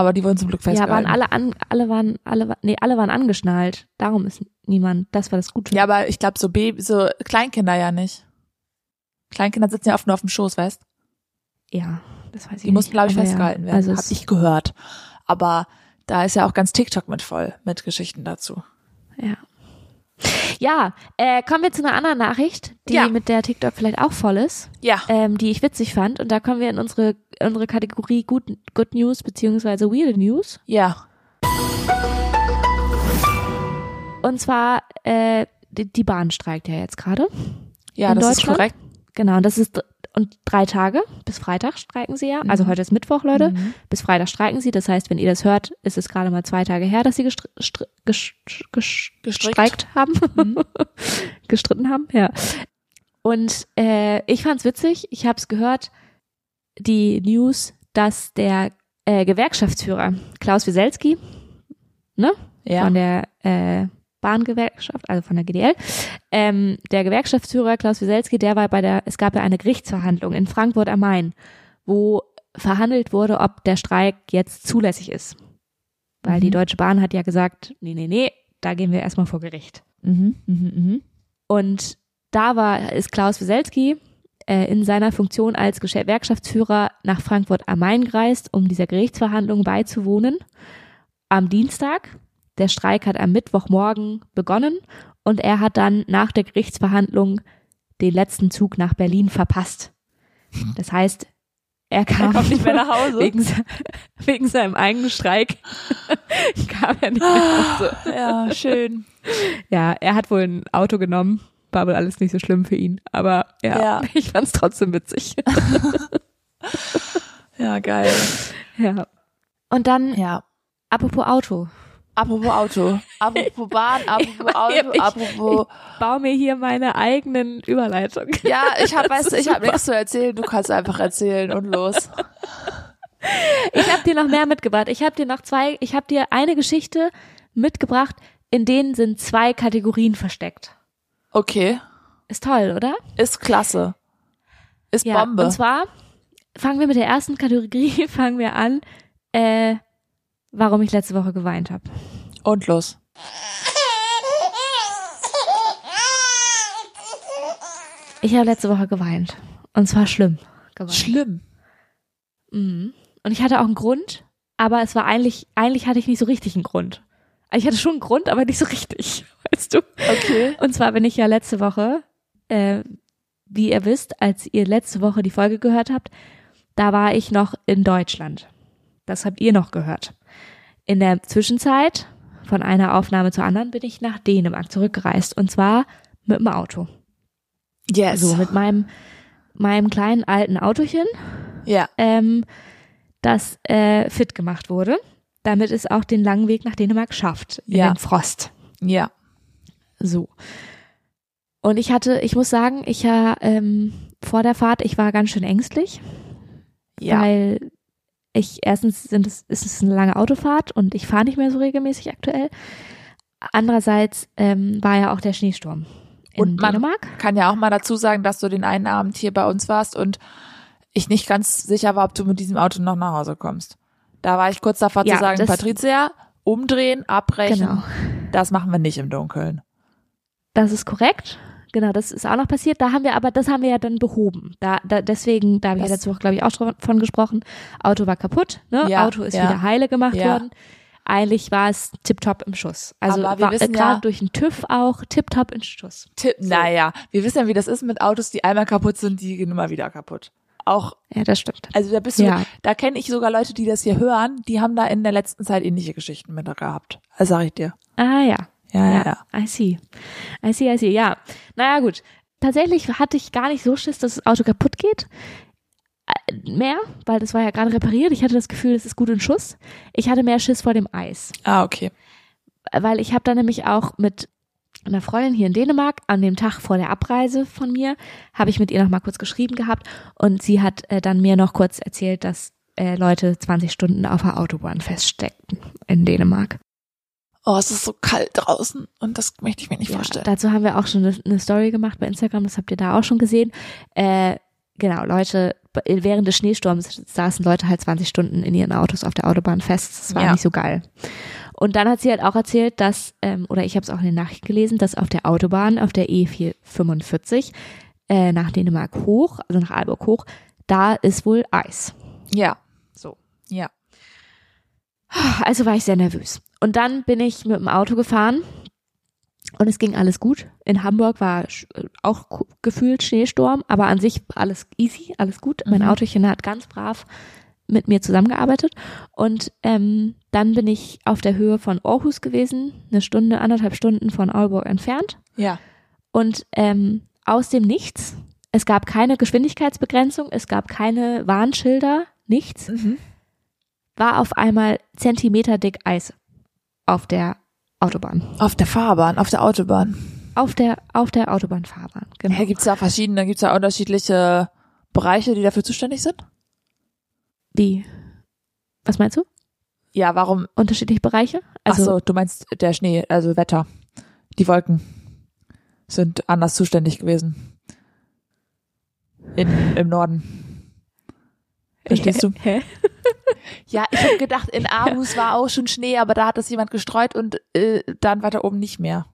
Aber die wurden zum Glück Ja, festgehalten. waren alle an, alle waren, alle, nee, alle waren angeschnallt. Darum ist niemand, das war das Gute. Ja, aber ich glaube, so Baby, so Kleinkinder ja nicht. Kleinkinder sitzen ja oft nur auf dem Schoß, weißt Ja, das weiß ich Die nicht. mussten, glaube ich, Aber festgehalten ja, werden. Also Hab es, ich gehört. Aber da ist ja auch ganz TikTok mit voll, mit Geschichten dazu. ja. Ja, äh, kommen wir zu einer anderen Nachricht, die Ja. mit der TikTok vielleicht auch voll ist, Ja. ähm, die ich witzig fand. Und da kommen wir in unsere, unsere Kategorie Good, Good News beziehungsweise Weird News. Ja. Und zwar, äh, die, die Bahn streikt ja jetzt gerade. Ja, In das ist korrekt. Genau, und das ist und drei Tage bis Freitag streiken sie ja. Also Mhm. heute ist Mittwoch, Leute. Mhm. Bis Freitag streiken sie. Das heißt, wenn ihr das hört, ist es gerade mal zwei Tage her, dass sie gestr gestreikt haben. Mhm. *laughs* Gestritten haben, ja. Und äh, ich fand's witzig. Ich habe es gehört, die News, dass der äh, Gewerkschaftsführer Klaus Wieselski, ne, Ja. von der äh, Bahngewerkschaft, also von der GDL. Ähm, der Gewerkschaftsführer Klaus Wieselski, der war bei der, es gab ja eine Gerichtsverhandlung in Frankfurt am Main, wo verhandelt wurde, ob der Streik jetzt zulässig ist. Weil Mhm. die Deutsche Bahn hat ja gesagt, nee, nee, nee, da gehen wir erstmal vor Gericht. Mhm. Mhm. Mhm. Und da war, ist Klaus Wieselski äh, in seiner Funktion als Gewerkschaftsführer nach Frankfurt am Main gereist, um dieser Gerichtsverhandlung beizuwohnen. Am Dienstag. Der Streik hat am Mittwochmorgen begonnen und er hat dann nach der Gerichtsverhandlung den letzten Zug nach Berlin verpasst. Das heißt, er kam kommt nicht mehr nach Hause. *laughs* wegen, wegen seinem eigenen Streik *laughs* kam er nicht mehr nach Hause. Ja, schön. Ja, er hat wohl ein Auto genommen. War wohl alles nicht so schlimm für ihn. Aber ja, Ja. *laughs* ich fand's trotzdem witzig. Ja, geil. ja. Und dann, Ja. apropos Auto. Apropos Auto. *laughs* Apropos Bahn, apropos Auto, Ich- apropos. Ich baue mir hier meine eigenen Überleitungen. Ja, ich hab, Das weißt ich hab *laughs* super. nichts zu erzählen. Du kannst einfach erzählen und los. *laughs* Ich habe dir noch mehr mitgebracht. Ich habe dir noch zwei, ich habe dir eine Geschichte mitgebracht, in denen sind zwei Kategorien versteckt. Okay. Ist toll, oder? Ist klasse. Ist Ja, Bombe. und zwar fangen wir mit der ersten Kategorie, fangen wir an, äh, warum ich letzte Woche geweint habe. Und los. Ich habe letzte Woche geweint. Und zwar schlimm geweint. Schlimm. Mhm. Und ich hatte auch einen Grund, aber es war eigentlich, eigentlich hatte ich nicht so richtig einen Grund. Also Ich hatte schon einen Grund, aber nicht so richtig, *laughs* weißt du? Okay. Und zwar bin ich ja letzte Woche, äh, wie ihr wisst, als ihr letzte Woche die Folge gehört habt, da war ich noch in Deutschland. Das habt ihr noch gehört. In der Zwischenzeit, von einer Aufnahme zur anderen, bin ich nach Dänemark zurückgereist. Und zwar mit dem Auto. Yes. So, mit meinem, meinem kleinen alten Autochen, ja. ähm, das äh, fit gemacht wurde, damit es auch den langen Weg nach Dänemark schafft, in Ja. den Frost. Ja. So. Und ich hatte, ich muss sagen, ich ja ähm, vor der Fahrt, ich war ganz schön ängstlich, Ja. weil ich erstens sind es, ist es eine lange Autofahrt und ich fahre nicht mehr so regelmäßig aktuell. andererseits ähm, war ja auch der Schneesturm in Und man- Dänemark. Kann ja auch mal dazu sagen, dass du den einen Abend hier bei uns warst und ich nicht ganz sicher war, ob du mit diesem Auto noch nach Hause kommst. Da war ich kurz davor Ja, zu sagen, Patricia, umdrehen, abbrechen. Genau. Das machen wir nicht im Dunkeln. Das ist korrekt. Genau, das ist auch noch passiert. Da haben wir aber, das haben wir ja dann behoben. Da, da deswegen, da habe ich ja Das- dazu, glaube ich, auch schon von gesprochen. Auto war kaputt, ne? Ja, Auto ist ja. wieder heile gemacht Ja. worden. Eigentlich war es tipptopp im Schuss. Also Aber wir war, wissen gerade durch den TÜV auch tipptopp im Schuss. Tipp, naja, wir wissen ja, wie das ist mit Autos, die einmal kaputt sind, die gehen immer wieder kaputt. Auch, Ja, das stimmt. also da bist du, Ja. da kenne ich sogar Leute, die das hier hören, die haben da in der letzten Zeit ähnliche Geschichten mit gehabt. Das sag ich dir. Ah ja. Ja, ja, ja. I see. I see, I see, ja. Naja, gut. Tatsächlich hatte ich gar nicht so Schiss, dass das Auto kaputt geht. Äh, Mehr, weil das war ja gerade repariert. Ich hatte das Gefühl, es ist gut in Schuss. Ich hatte mehr Schiss vor dem Eis. Ah, okay. Weil ich habe dann nämlich auch mit einer Freundin hier in Dänemark an dem Tag vor der Abreise von mir, habe ich mit ihr noch mal kurz geschrieben gehabt und sie hat äh, dann mir noch kurz erzählt, dass äh, Leute 20 Stunden auf der Autobahn feststeckten in Dänemark. Oh, es ist so kalt draußen und das möchte ich mir nicht Ja, vorstellen. dazu haben wir auch schon eine, eine Story gemacht bei Instagram, das habt ihr da auch schon gesehen. Äh, genau, Leute, während des Schneesturms saßen Leute halt 20 Stunden in ihren Autos auf der Autobahn fest. Das war Ja. nicht so geil. Und dann hat sie halt auch erzählt, dass, ähm, oder ich habe es auch in den Nachrichten gelesen, dass auf der Autobahn, auf der E445, äh, nach Dänemark hoch, also nach Aalborg hoch, da ist wohl Eis. Ja. So. Ja. Also war ich sehr nervös. Und dann bin ich mit dem Auto gefahren und es ging alles gut. In Hamburg war auch gefühlt Schneesturm, aber an sich alles easy, alles gut. Mein Mhm. Autochen hat ganz brav mit mir zusammengearbeitet. Und ähm, dann bin ich auf der Höhe von Aarhus gewesen, eine Stunde, anderthalb Stunden von Aalborg entfernt. Ja. Und ähm, aus dem Nichts, es gab keine Geschwindigkeitsbegrenzung, es gab keine Warnschilder, nichts Mhm. war auf einmal Zentimeter dick Eis auf der Autobahn. Auf der Fahrbahn, auf der Autobahn. Auf der, auf der Autobahnfahrbahn. Genau. Ja, gibt's da verschiedene, gibt's da unterschiedliche Bereiche, die dafür zuständig sind? Wie? Was meinst du? Ja, warum? Unterschiedliche Bereiche? Also, Ach so, du meinst der Schnee, also Wetter. Die Wolken sind anders zuständig gewesen. In, Im Norden. Verstehst du? *laughs* Hä? Ja, ich habe gedacht, in *laughs* Aarhus war auch schon Schnee, aber da hat das jemand gestreut und äh, dann weiter oben nicht mehr.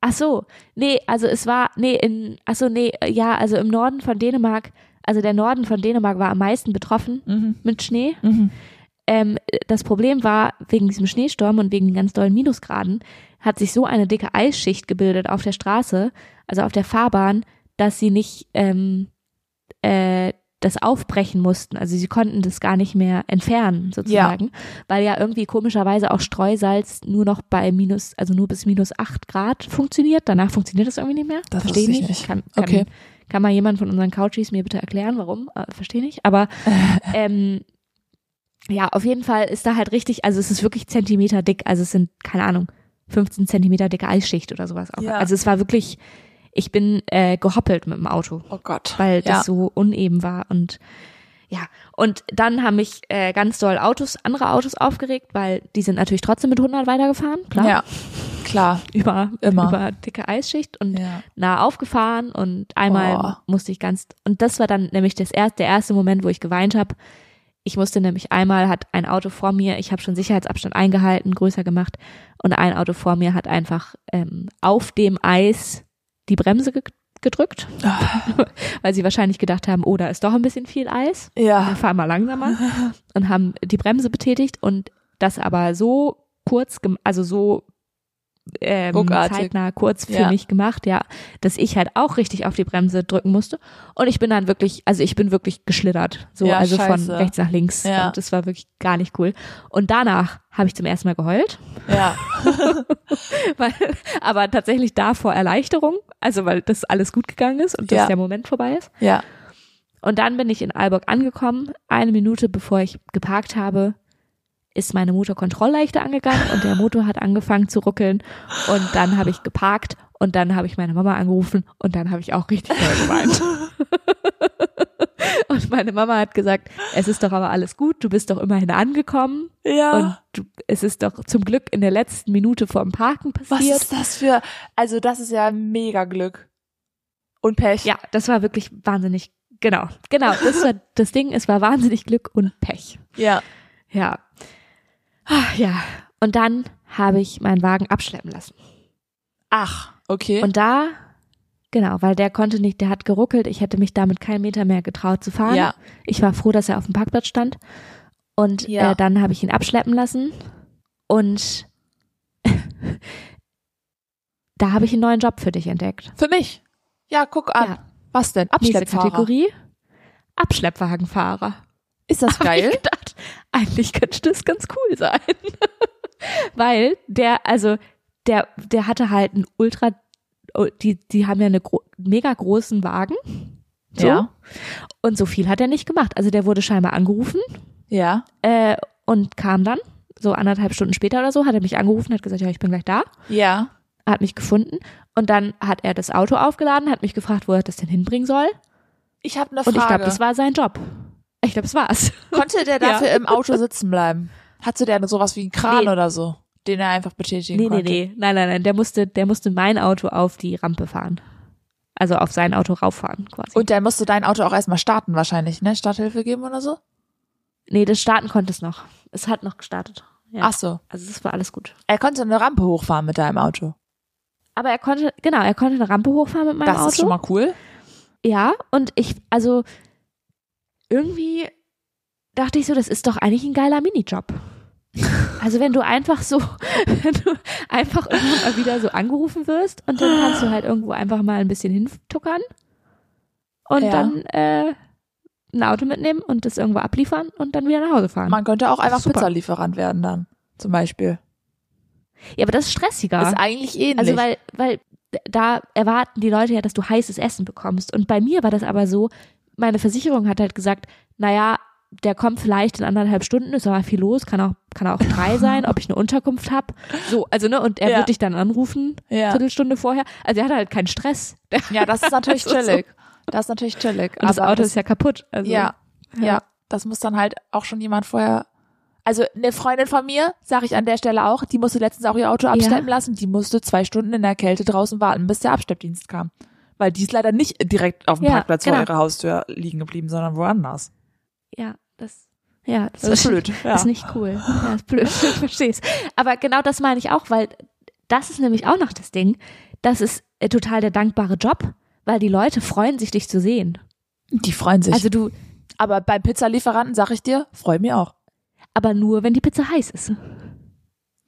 Ach so, nee, also es war, nee, in, ach so, nee, ja, also im Norden von Dänemark, also der Norden von Dänemark war am meisten betroffen Mhm. mit Schnee. Mhm. Ähm, das Problem war, wegen diesem Schneesturm und wegen den ganz dollen Minusgraden, hat sich so eine dicke Eisschicht gebildet auf der Straße, also auf der Fahrbahn, dass sie nicht ähm, äh, das aufbrechen mussten. Also sie konnten das gar nicht mehr entfernen, sozusagen. Weil ja irgendwie komischerweise auch Streusalz nur noch bei minus, also nur bis minus acht Grad funktioniert. Danach funktioniert das irgendwie nicht mehr. Das Verstehe ich nicht. nicht. Kann, kann, Okay. kann mal jemand von unseren Couchies mir bitte erklären, warum? Äh, Verstehe nicht. Aber *laughs* ähm, ja, auf jeden Fall ist da halt richtig, also es ist wirklich Zentimeter dick, also es sind, keine Ahnung, 15 Zentimeter dicke Eisschicht oder sowas. Auch. Ja. Also es war wirklich, ich bin äh, gehoppelt mit dem Auto, Oh Gott. weil das ja. so uneben war und ja, und dann haben mich äh, ganz doll Autos, andere Autos aufgeregt, weil die sind natürlich trotzdem mit 100 weitergefahren, klar, Ja, klar. *laughs* über, Immer. über dicke Eisschicht und Ja. nah aufgefahren und einmal Oh. musste ich ganz und das war dann nämlich das erste, der erste Moment, wo ich geweint habe. Ich musste nämlich einmal hat ein Auto vor mir, ich habe schon Sicherheitsabstand eingehalten, größer gemacht und ein Auto vor mir hat einfach ähm, auf dem Eis die Bremse ge gedrückt, *laughs* weil sie wahrscheinlich gedacht haben, oh, da ist doch ein bisschen viel Eis. Wir Ja. fahren mal langsamer *laughs* und haben die Bremse betätigt und das aber so kurz, also so ähm, Ruckartig. zeitnah kurz für Ja. mich gemacht, ja, dass ich halt auch richtig auf die Bremse drücken musste und ich bin dann wirklich, also ich bin wirklich geschlittert, so Ja, also von scheiße. rechts nach links Ja. und das war wirklich gar nicht cool. Und danach habe ich zum ersten Mal geheult, Ja. *laughs* weil, aber tatsächlich da vor Erleichterung, also weil das alles gut gegangen ist und dass Ja. der Moment vorbei ist. Ja. Und dann bin ich in Aalborg angekommen. Eine Minute bevor ich geparkt habe, ist meine Mutter Kontrollleichte angegangen und der Motor hat angefangen zu ruckeln. Und dann habe ich geparkt und dann habe ich meine Mama angerufen und dann habe ich auch richtig doll geweint. *laughs* Und meine Mama hat gesagt, es ist doch aber alles gut, du bist doch immerhin angekommen. Ja. Und du, es ist doch zum Glück in der letzten Minute vor dem Parken Was passiert. ist das für, also das ist ja mega Glück. Und Pech. Ja, das war wirklich wahnsinnig, genau, genau, das war das Ding, es war wahnsinnig Glück und Pech. Ja. Ja. Ah, Ja. Und dann habe ich meinen Wagen abschleppen lassen. Ach, okay. Und da, genau, weil der konnte nicht, der hat geruckelt, ich hätte mich damit keinen Meter mehr getraut zu fahren. Ja. Ich war froh, dass er auf dem Parkplatz stand. Und Ja. äh, dann habe ich ihn abschleppen lassen. Und *laughs* da habe ich einen neuen Job für dich entdeckt. für mich. Ja, guck an. Ja. Was denn? Nächste Abschleppfahrer. Kategorie. Abschleppwagenfahrer. Ist das *laughs* Hab geil? Gedacht, eigentlich könnte das ganz cool sein. *laughs* Weil der, also, der, der hatte halt einen ultra, oh, die, die haben ja eine gro mega großen Wagen. So. Ja. Und so viel hat er nicht gemacht. Also der wurde scheinbar angerufen Ja. äh, und kam dann, so anderthalb Stunden später oder so, hat er mich angerufen, hat gesagt, ja, ich bin gleich da, Ja. hat mich gefunden und dann hat er das Auto aufgeladen, hat mich gefragt, wo er das denn hinbringen soll. Ich habe eine Und Frage. ich glaube, das war sein Job. Ich glaube, das war's. *laughs* Konnte der Ja. dafür im Auto sitzen bleiben? Hatte der sowas wie einen Kran Nee. oder so, den er einfach betätigen Nee, nee, konnte? nee. Nein, nein, nein. Der musste, der musste mein Auto auf die Rampe fahren. Also auf sein Auto rauffahren, quasi. Und dann musst du dein Auto auch erstmal starten wahrscheinlich, ne? Starthilfe geben oder so? nee, das starten konnte es noch. Es hat noch gestartet. Ja. Ach so. Also es war alles gut. Er konnte eine Rampe hochfahren mit deinem Auto. Aber er konnte, genau, er konnte eine Rampe hochfahren mit meinem das Auto. ist schon mal cool. Ja, und ich, also irgendwie dachte ich so, das ist doch eigentlich ein geiler Minijob. Also wenn du einfach so, *laughs* wenn du einfach irgendwann mal wieder so angerufen wirst und dann kannst du halt irgendwo einfach mal ein bisschen hintuckern und Ja. dann äh, ein Auto mitnehmen und das irgendwo abliefern und dann wieder nach Hause fahren. Man könnte auch einfach. Pizzalieferant werden dann, zum Beispiel. ja, aber das ist stressiger. Ist eigentlich ähnlich. Also weil, weil da erwarten die Leute ja, dass du heißes Essen bekommst. Und bei mir war das aber so, meine Versicherung hat halt gesagt, naja, der kommt vielleicht in anderthalb Stunden, ist aber viel los, kann auch, kann auch drei *laughs* sein, ob ich eine Unterkunft habe. So, also ne, und er Ja. wird dich dann anrufen, ja. Viertelstunde vorher. Also er hat halt keinen Stress. Ja, das ist *laughs* natürlich Also so. chillig. Das ist natürlich chillig. und das Auto ist ja kaputt. Also, ja, ja, das muss dann halt auch schon jemand vorher. Also eine Freundin von mir, sage ich an der Stelle auch, die musste letztens auch ihr Auto abschleppen lassen. Die musste zwei Stunden in der Kälte draußen warten, bis der Abschleppdienst kam. Weil die ist leider nicht direkt auf dem Ja, Parkplatz genau. vor ihrer Haustür liegen geblieben, sondern woanders. ja, das, ja, das, Das ist blöd. *laughs* Ja. Ist nicht cool. Ja, ist blöd. *laughs* Ich versteh's. Aber genau das meine ich auch, weil das ist nämlich auch noch das Ding. Das ist äh, total der dankbare Job, weil die Leute freuen sich, dich zu sehen. Die freuen sich. Also du, aber beim Pizzalieferanten sag ich dir, freu mich auch. aber nur, wenn die Pizza heiß ist.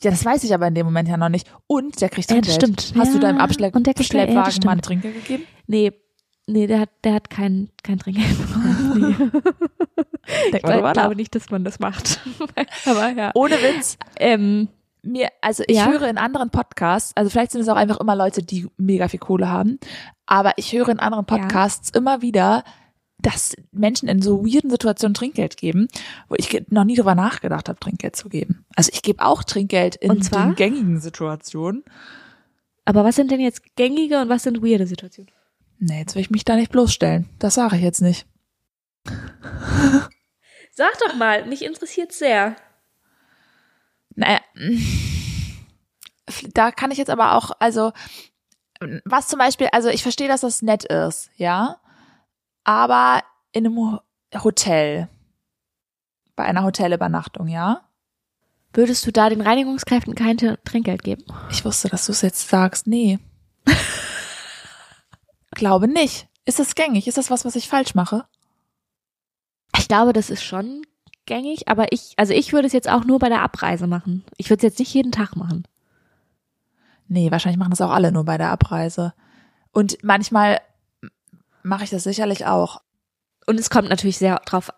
Ja, das weiß ich aber in dem Moment ja noch nicht. Und der kriegt Ja, das stimmt. Hast du Ja, deinem Abschlepp und der kriegt- ja, Schleppwagen mal ein stimmt. Trinkgeld gegeben? Nee, nee, der hat, der hat kein, kein Trinkgeld bekommen. Nee. *laughs* Ich glaube nicht, dass man das macht. *laughs* aber ja. Ohne Witz. Ähm, mir, also ich Ja. höre in anderen Podcasts, also vielleicht sind es auch einfach immer Leute, die mega viel Kohle haben, aber ich höre in anderen Ja. Podcasts immer wieder, dass Menschen in so weirden Situationen Trinkgeld geben, wo ich noch nie drüber nachgedacht habe, Trinkgeld zu geben. Also ich gebe auch Trinkgeld in den gängigen Situationen. aber was sind denn jetzt gängige und was sind weirde Situationen? Nee, jetzt will ich mich da nicht bloßstellen. Das sage ich jetzt nicht. Sag doch mal, mich interessiert sehr. Naja, da kann ich jetzt aber auch, also, was zum Beispiel, also ich verstehe, dass das nett ist, ja, aber in einem Ho- Hotel, bei einer Hotelübernachtung, ja, Würdest du da den Reinigungskräften kein Trinkgeld geben? ich wusste, dass du es jetzt sagst, nee. *laughs* Glaube nicht. Ist das gängig? Ist das was, was ich falsch mache? Ich glaube, das ist schon gängig, aber ich, also ich würde es jetzt auch nur bei der Abreise machen. Ich würde es jetzt nicht jeden Tag machen. Nee, wahrscheinlich machen das auch alle nur bei der Abreise. Und manchmal mache ich das sicherlich auch. Und es kommt natürlich sehr drauf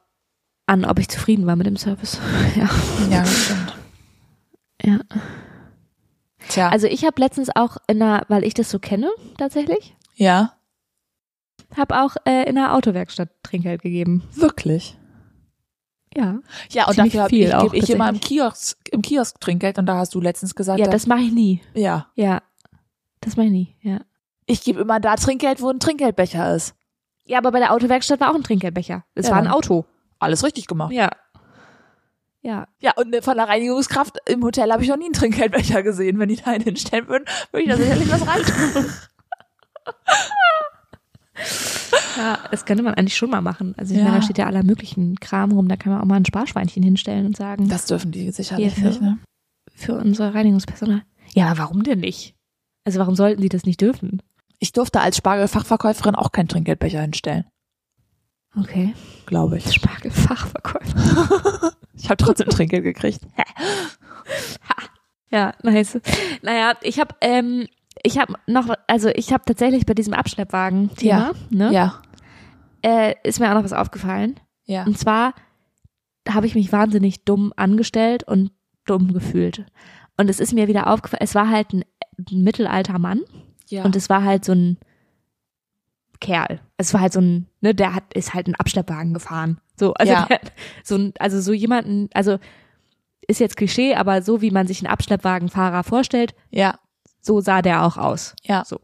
an, ob ich zufrieden war mit dem Service. *laughs* Ja. Ja, das stimmt. ja. Tja, Also ich habe letztens auch in einer, weil ich das so kenne tatsächlich, ja, habe auch äh, in einer Autowerkstatt Trinkgeld gegeben. wirklich. Ja. Ja, und dafür habe viel ich, auch gebe ich immer im. Kiosk, im Kiosk Trinkgeld und da hast du letztens gesagt, Ja, das mache ich nie. ja, Ja. Das mache ich nie. Ja. ich gebe immer da Trinkgeld, wo ein Trinkgeldbecher ist. Ja, aber bei der Autowerkstatt war auch ein Trinkgeldbecher. Es Ja, war ein Auto. Alles richtig gemacht. Ja. Ja. Ja, und von der Reinigungskraft im Hotel habe ich noch nie einen Trinkgeldbecher gesehen. Wenn die da einen hinstellen würden, würde ich da sicherlich was reintun. *laughs* Ja, das könnte man eigentlich schon mal machen. Also ich Ja. meine, da steht ja aller möglichen Kram rum. Da kann man auch mal ein Sparschweinchen hinstellen und sagen, Das dürfen die sicherlich für- nicht, ne? für unser Reinigungspersonal. Ja, aber warum denn nicht? Also warum sollten sie das nicht dürfen? Ich durfte als Spargelfachverkäuferin auch keinen Trinkgeldbecher hinstellen, Okay. glaube ich. Spargelfachverkäufer. *laughs* Ich habe trotzdem Trinkgeld gekriegt. *laughs* Ja, nice. Naja, ich habe ähm, ich habe noch, also ich habe tatsächlich bei diesem Abschleppwagen-Thema, ne, Ja. äh, ist mir auch noch was aufgefallen. Ja. Und zwar habe ich mich wahnsinnig dumm angestellt und dumm gefühlt. Und es ist mir wieder aufgefallen, es war halt ein, ein mittelalter Mann Ja. und es war halt so ein Kerl. Es war halt so ein, ne, der hat, ist halt einen Abschleppwagen gefahren. So, also Ja. der, so ein, also so jemanden, also ist jetzt Klischee, aber so wie man sich einen Abschleppwagenfahrer vorstellt, ja. so sah der auch aus. Ja. So.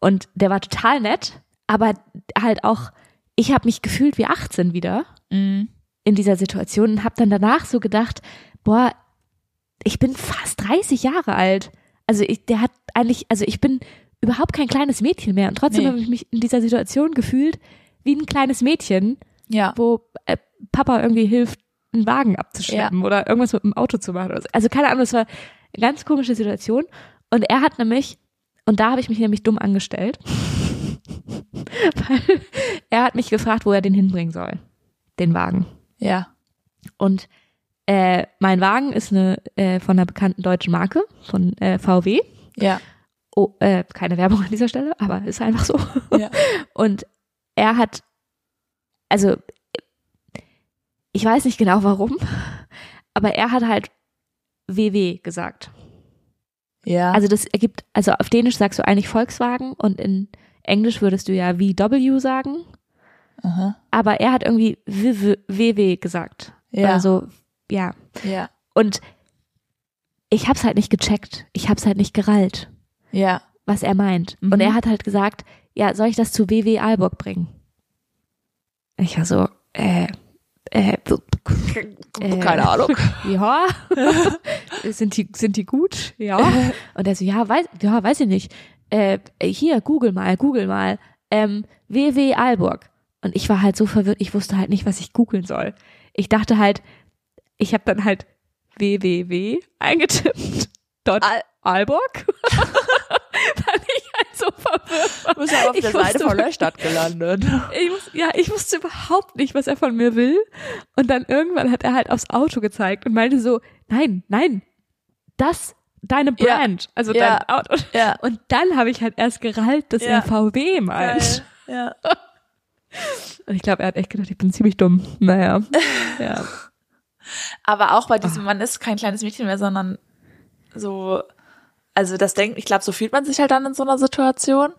Und der war total nett, aber halt auch, ich habe mich gefühlt wie 18 wieder Mhm. in dieser Situation und habe dann danach so gedacht, boah, ich bin fast 30 Jahre alt. Also ich, der hat eigentlich, also ich bin überhaupt kein kleines Mädchen mehr und trotzdem Nee. habe ich mich in dieser Situation gefühlt wie ein kleines Mädchen, Ja. wo äh, Papa irgendwie hilft, einen Wagen abzuschleppen oder irgendwas mit dem Auto zu machen. so. Also keine Ahnung, es war eine ganz komische Situation und er hat nämlich, und da habe ich mich nämlich dumm angestellt, *laughs* weil er hat mich gefragt, wo er den hinbringen soll, den Wagen. Ja. Und äh, mein Wagen ist eine äh, von einer bekannten deutschen Marke, von äh, VW. Ja. Oh, äh, keine Werbung an dieser Stelle, aber ist einfach so. Ja. *laughs* Und er hat, also ich weiß nicht genau warum, aber er hat halt WW gesagt. Ja. Also das ergibt, also auf Dänisch sagst du eigentlich Volkswagen und in Englisch würdest du ja VW sagen, Aha. aber er hat irgendwie WW gesagt. Ja. Also ja. Ja. Und ich hab's halt nicht gecheckt. Ich hab's halt nicht gerallt, Ja. was er meint. Mhm. Und er hat halt gesagt, ja, soll ich das zu WW Aalborg bringen? Ich war so, äh, äh, Äh. Keine Ahnung. *laughs* ja, *laughs* sind die, sind die gut? Ja. *laughs* Und er so, ja, weiß, ja, weiß ich nicht. Äh, hier, google mal, google mal. Ähm, WW Aalborg. Und ich war halt so verwirrt, ich wusste halt nicht, was ich googeln soll. Ich dachte halt, ich habe dann halt www eingetippt. Dort Al- Aalborg. Weil ich halt so verwirrt war. Du *laughs* bist ja auf Ich der Seite *laughs* wusste von Löschstadt gelandet. Ich wus- ja, ich wusste überhaupt nicht, was er von mir will. Und dann irgendwann hat er halt aufs Auto gezeigt und meinte so, nein, nein, das, deine Ja. Brand, also Ja. dein Auto. Ja. Und dann habe ich halt erst gerallt, dass Ja. er VW meint. Ja. *laughs* Und ich glaube, er hat echt gedacht, ich bin ziemlich dumm. Naja, ja. Aber auch bei diesem, man ist kein kleines Mädchen mehr, sondern so, also das denkt, ich glaube, so fühlt man sich halt dann in so einer Situation.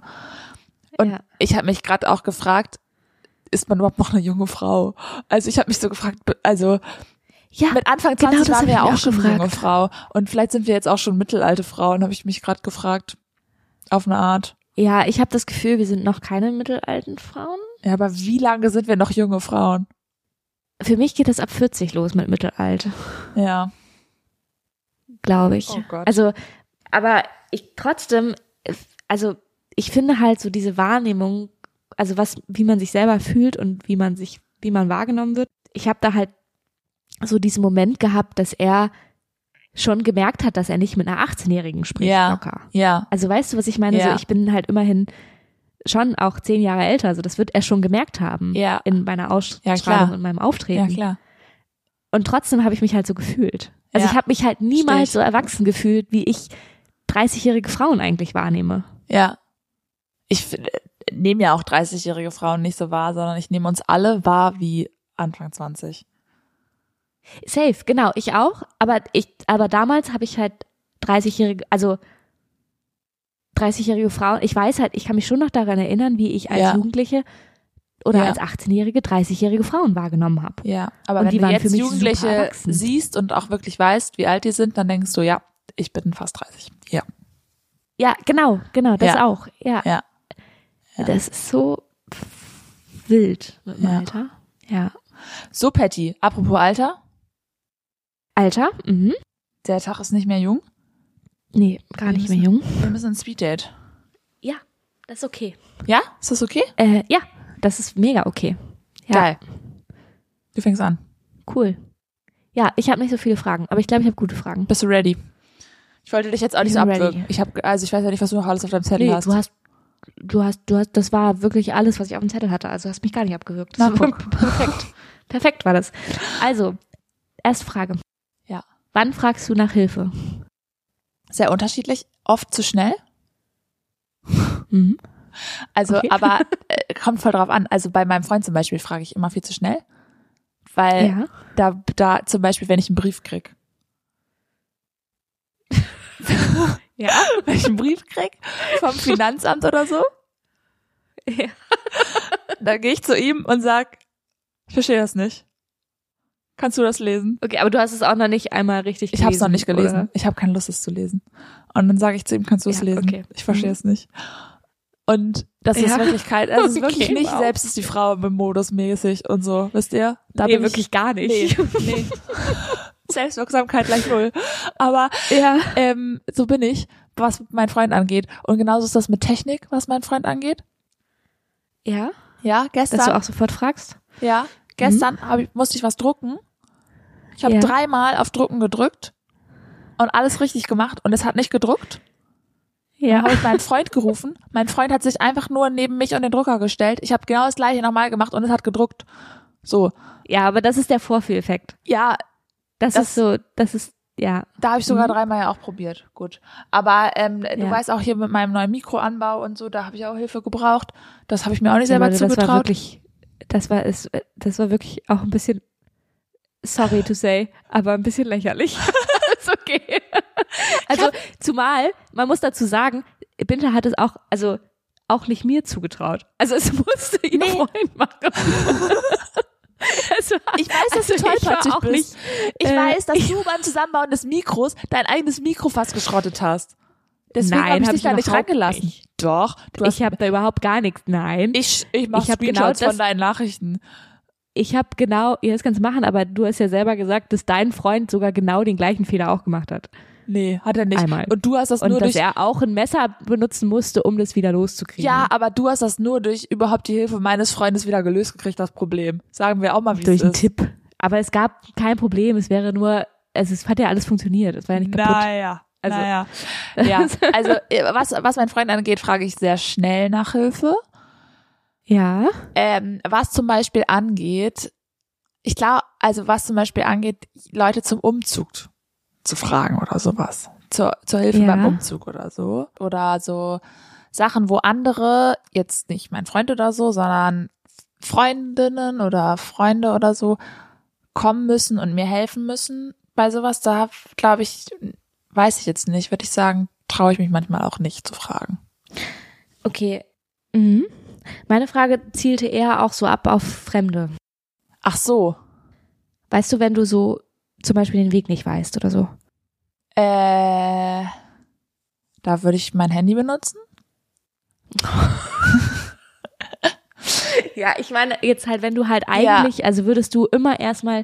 Und Ja. ich habe mich gerade auch gefragt, ist man überhaupt noch eine junge Frau? Also ich habe mich so gefragt, also Ja, mit Anfang genau 20 das waren wir ja auch auch schon gefragt. junge Frau. Und vielleicht sind wir jetzt auch schon mittelalte Frauen, habe ich mich gerade gefragt. Auf eine Art. ja, ich habe das Gefühl, wir sind noch keine mittelalten Frauen. Ja, aber wie lange sind wir noch junge Frauen? Für mich geht das ab 40 los mit Mittelalter. Ja. glaube ich. Oh Gott. Also, aber ich trotzdem, also ich finde halt so diese Wahrnehmung, also was, wie man sich selber fühlt und wie man sich, wie man wahrgenommen wird. Ich habe da halt so diesen Moment gehabt, dass er schon gemerkt hat, dass er nicht mit einer 18-Jährigen spricht, Ja. locker. Ja. Also weißt du, was ich meine? Ja. So, ich bin halt immerhin schon auch zehn Jahre älter, also das wird er schon gemerkt haben Ja. in meiner Ausstrahlung Ja, und meinem Ja, Auftreten. klar. Und trotzdem habe ich mich halt so gefühlt. Also Ja. ich habe mich halt niemals ich. so erwachsen gefühlt, wie ich 30-jährige Frauen eigentlich wahrnehme. Ja. Ich f- nehme ja auch 30-jährige Frauen nicht so wahr, sondern ich nehme uns alle wahr wie Anfang 20. Safe, genau, ich auch. Aber ich, aber damals habe ich halt 30-jährige, also 30-jährige Frauen. Ich weiß halt, ich kann mich schon noch daran erinnern, wie ich als Ja. Jugendliche oder Ja. als 18-jährige 30-jährige Frauen wahrgenommen habe. Ja, aber Und wenn die du waren jetzt für mich super Jugendliche siehst und auch wirklich weißt, wie alt die sind, dann denkst du, ja, ich bin fast 30. Ja. Ja, genau, genau, das Ja. auch. Ja. Ja. Ja. Das ist so wild mit dem Ja. Alter. Ja. So, Patty, apropos Alter, Alter? Mhm. der Tag ist nicht mehr jung. Nee, gar Wir nicht mehr müssen- jung. Wir müssen ein Speeddate. Ja, das ist okay. Ja? Ist das okay? Äh, ja, das ist mega okay. Ja, Geil. Du fängst an. cool. Ja, ich habe nicht so viele Fragen, aber ich glaube, ich habe gute Fragen. Bist du ready? Ich wollte dich jetzt auch nicht Ich so ready. abwürgen. Ich habe, also ich weiß ja nicht, was du noch alles auf deinem Zettel Nee, hast. du hast, du hast, du hast, das war wirklich alles, was ich auf dem Zettel hatte. Also hast mich gar nicht abgewürgt. Na, *laughs* perfekt. Perfekt war das. Also, erste Frage. Ja. Wann fragst du nach Hilfe? Sehr unterschiedlich, oft zu schnell. *laughs* Mhm. Also, Okay. aber *laughs* äh, kommt voll drauf an. Also bei meinem Freund zum Beispiel frage ich immer viel zu schnell. Weil Ja. da, da zum Beispiel, wenn ich einen Brief krieg. *laughs* Ja. Wenn ich einen Brief krieg vom *laughs* Finanzamt oder so, ja. *laughs* dann gehe ich zu ihm und sag, ich verstehe das nicht. Kannst du das lesen? Okay, aber du hast es auch noch nicht einmal richtig Ich gelesen. habe es noch nicht gelesen. Oder? Ich habe keine Lust, es zu lesen. Und dann sage ich zu ihm, kannst du es Ja, lesen? okay. Ich verstehe Mhm. es nicht. Und das ist Ja. wirklich kalt. Das ist Okay, wirklich nicht wow. selbst ist die Frau im Modus mäßig und so. Wisst ihr? Da nee, bin ich- wirklich gar nicht. Nee, nee. Selbstwirksamkeit gleich null. Aber Ja. ähm, so bin ich, was mein Freund angeht. Und genauso ist das mit Technik, was mein Freund angeht. Ja, Ja, dass gestern. du auch sofort fragst. Ja, gestern hab ich, musste ich was drucken. Ich habe Ja. dreimal auf Drucken gedrückt und alles richtig gemacht und es hat nicht gedruckt. Dann habe ich meinen Freund gerufen. Mein Freund hat sich einfach nur neben mich und den Drucker gestellt. Ich habe genau das gleiche nochmal gemacht und es hat gedruckt. So, Ja, aber das ist der Vorführeffekt. ja, Das, Das- ist so, das ist, ja. da habe ich sogar Mhm. dreimal ja auch probiert. Gut, aber ähm, du Ja. weißt auch hier mit meinem neuen Mikroanbau und so, da habe ich auch Hilfe gebraucht. Das habe ich mir auch nicht selber Leute, das war zugetraut. wirklich, das war, ist, das war wirklich auch ein bisschen, sorry to say, aber ein bisschen lächerlich. *laughs* ist okay. *laughs* Also, zumal, man muss dazu sagen, Binter hat es auch, also, auch nicht mir zugetraut. Also, es *laughs* musste ihr Nee. Freund machen. Ich weiß, dass du also war tollpatschig auch bist. nicht, Ich äh, weiß, dass du beim Zusammenbauen des Mikros dein eigenes Mikro fast geschrottet hast. Deswegen Nein, habe ich hab dich ich da nicht rangelassen. nicht. Doch, du ich habe da überhaupt gar nichts, nein. ich, ich mach ich hab genau Screenshots das- von deinen Nachrichten. Ich habe genau, ja, das kannst machen, aber du hast ja selber gesagt, dass dein Freund sogar genau den gleichen Fehler auch gemacht hat. Nee, hat er nicht. Einmal. Und du hast das Und nur dass durch er auch ein Messer benutzen musste, um das wieder loszukriegen. Ja, aber du hast das nur durch überhaupt die Hilfe meines Freundes wieder gelöst gekriegt, das Problem. Sagen wir auch mal, wie durch es einen ist. Tipp. Aber es gab kein Problem, es wäre nur, also es hat ja alles funktioniert, es war ja nicht kaputt. Naja. Also- naja. *laughs* Ja, also äh, was, was mein Freund angeht, frage ich sehr schnell nach Hilfe. Ja, Ähm, was zum Beispiel angeht, ich glaube, also was zum Beispiel angeht, Leute zum Umzug zu fragen oder sowas. Zur, zur Hilfe Ja. beim Umzug oder so. Oder so Sachen, wo andere, jetzt nicht mein Freund oder so, sondern Freundinnen oder Freunde oder so kommen müssen und mir helfen müssen bei sowas. Da glaube ich, weiß ich jetzt nicht, würde ich sagen, traue ich mich manchmal auch nicht zu fragen. okay. Mhm. Meine Frage zielte eher auch so ab auf Fremde. Ach so, Weißt du, wenn du so zum Beispiel den Weg nicht weißt oder so? Äh, da würde ich mein Handy benutzen. *laughs* Ja, ich meine, jetzt halt, wenn du halt eigentlich, also würdest du immer erstmal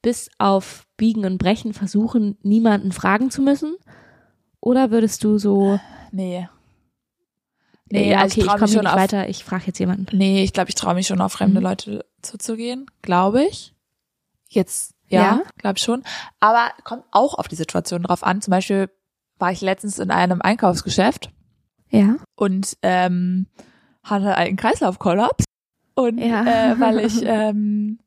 bis auf Biegen und Brechen versuchen, niemanden fragen zu müssen? Oder würdest du so, Nee. Nee, ja, also okay, ich ich komme mich schon nicht auf, weiter, ich frage jetzt jemanden. nee, ich glaube, ich traue mich schon auf fremde Mhm. Leute zuzugehen, glaube ich. Jetzt, ja, Ja. glaube ich schon. Aber kommt auch auf die Situation drauf an. Zum Beispiel war ich letztens in einem Einkaufsgeschäft Ja. und ähm, hatte einen Kreislaufkollaps. Und Ja. äh, weil ich *laughs* ähm,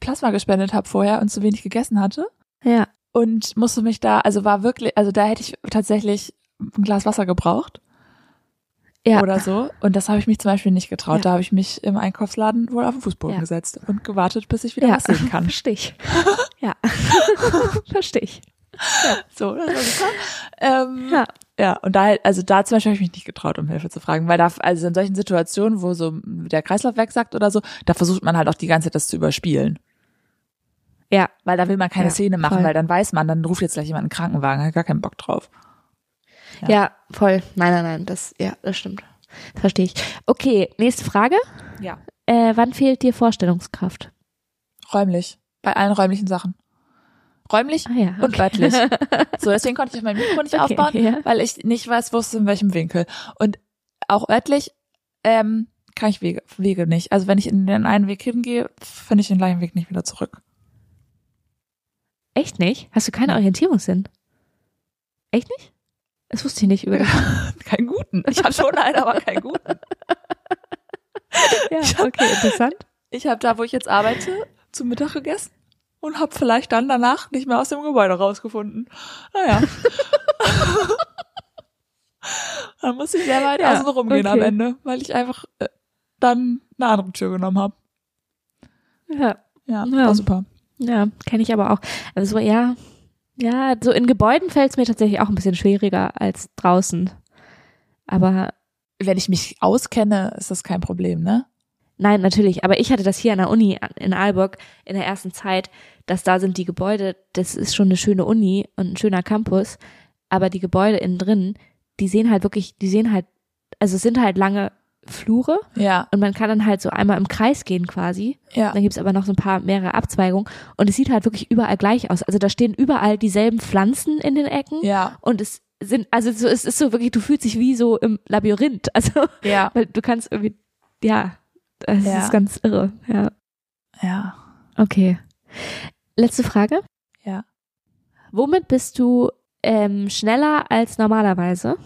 Plasma gespendet habe vorher und zu wenig gegessen hatte. Ja. und musste mich da, also war wirklich, also da hätte ich tatsächlich ein Glas Wasser gebraucht Ja. oder so. Und das habe ich mich zum Beispiel nicht getraut. Ja. Da habe ich mich im Einkaufsladen wohl auf den Fußboden Ja. gesetzt und gewartet, bis ich wieder ja. was sehen kann. *laughs* Verstehe ich. ja. *laughs* Verstehe ich. So, das war super. Ähm, Ja. ja, und da, halt- also da zum Beispiel habe ich mich nicht getraut, um Hilfe zu fragen, weil da, also in solchen Situationen, wo so der Kreislauf wegsackt oder so, da versucht man halt auch die ganze Zeit das zu überspielen. Ja. Weil da will man keine Ja, Szene machen, voll. weil dann weiß man, dann ruft jetzt gleich jemand einen Krankenwagen, hat gar keinen Bock drauf. Ja. Ja. voll. Nein, nein, nein, das, ja, das stimmt. Das verstehe ich. Okay, nächste Frage. Ja. Äh, wann fehlt dir Vorstellungskraft? Räumlich. Bei allen räumlichen Sachen. Räumlich Ah ja. und örtlich. *laughs* So, deswegen konnte ich mein Mikro nicht Okay, aufbauen, ja. weil ich nicht weiß, wo es in welchem Winkel. Und auch örtlich ähm, kann ich Wege, Wege nicht. Also wenn ich in den einen Weg hingehe, finde ich den gleichen Weg nicht wieder zurück. Echt nicht? Hast du keine Orientierungssinn? Echt nicht? Das wusste ich nicht über. *laughs* Keinen guten. Ich habe schon einen, aber keinen guten. Ja, okay, interessant. Ich habe da, wo ich jetzt arbeite, zu Mittag gegessen und habe vielleicht dann danach nicht mehr aus dem Gebäude rausgefunden. Naja. *laughs* dann muss ich sehr weit Ja, außen rumgehen am okay. Ende, weil ich einfach äh, dann eine andere Tür genommen habe. Ja, Ja, Ja. war super. ja, kenne ich aber auch. Also ja, ja, so in Gebäuden fällt es mir tatsächlich auch ein bisschen schwieriger als draußen. Aber Wenn ich mich auskenne, ist das kein Problem, ne? Nein, natürlich. Aber ich hatte das hier an der Uni in Aalborg in der ersten Zeit, dass da sind die Gebäude, das ist schon eine schöne Uni und ein schöner Campus, aber die Gebäude innen drin, die sehen halt wirklich, die sehen halt, also es sind halt lange Flure Ja, und man kann dann halt so einmal im Kreis gehen quasi. ja, Dann gibt's aber noch so ein paar mehrere Abzweigungen und es sieht halt wirklich überall gleich aus. Also da stehen überall dieselben Pflanzen in den Ecken ja, und es sind, also so, es ist so wirklich, du fühlst dich wie so im Labyrinth. *laughs* Also, ja, weil du kannst irgendwie, ja, das Ja. ist ganz irre, ja. ja, Okay. Letzte Frage. ja. Womit bist du ähm, schneller als normalerweise?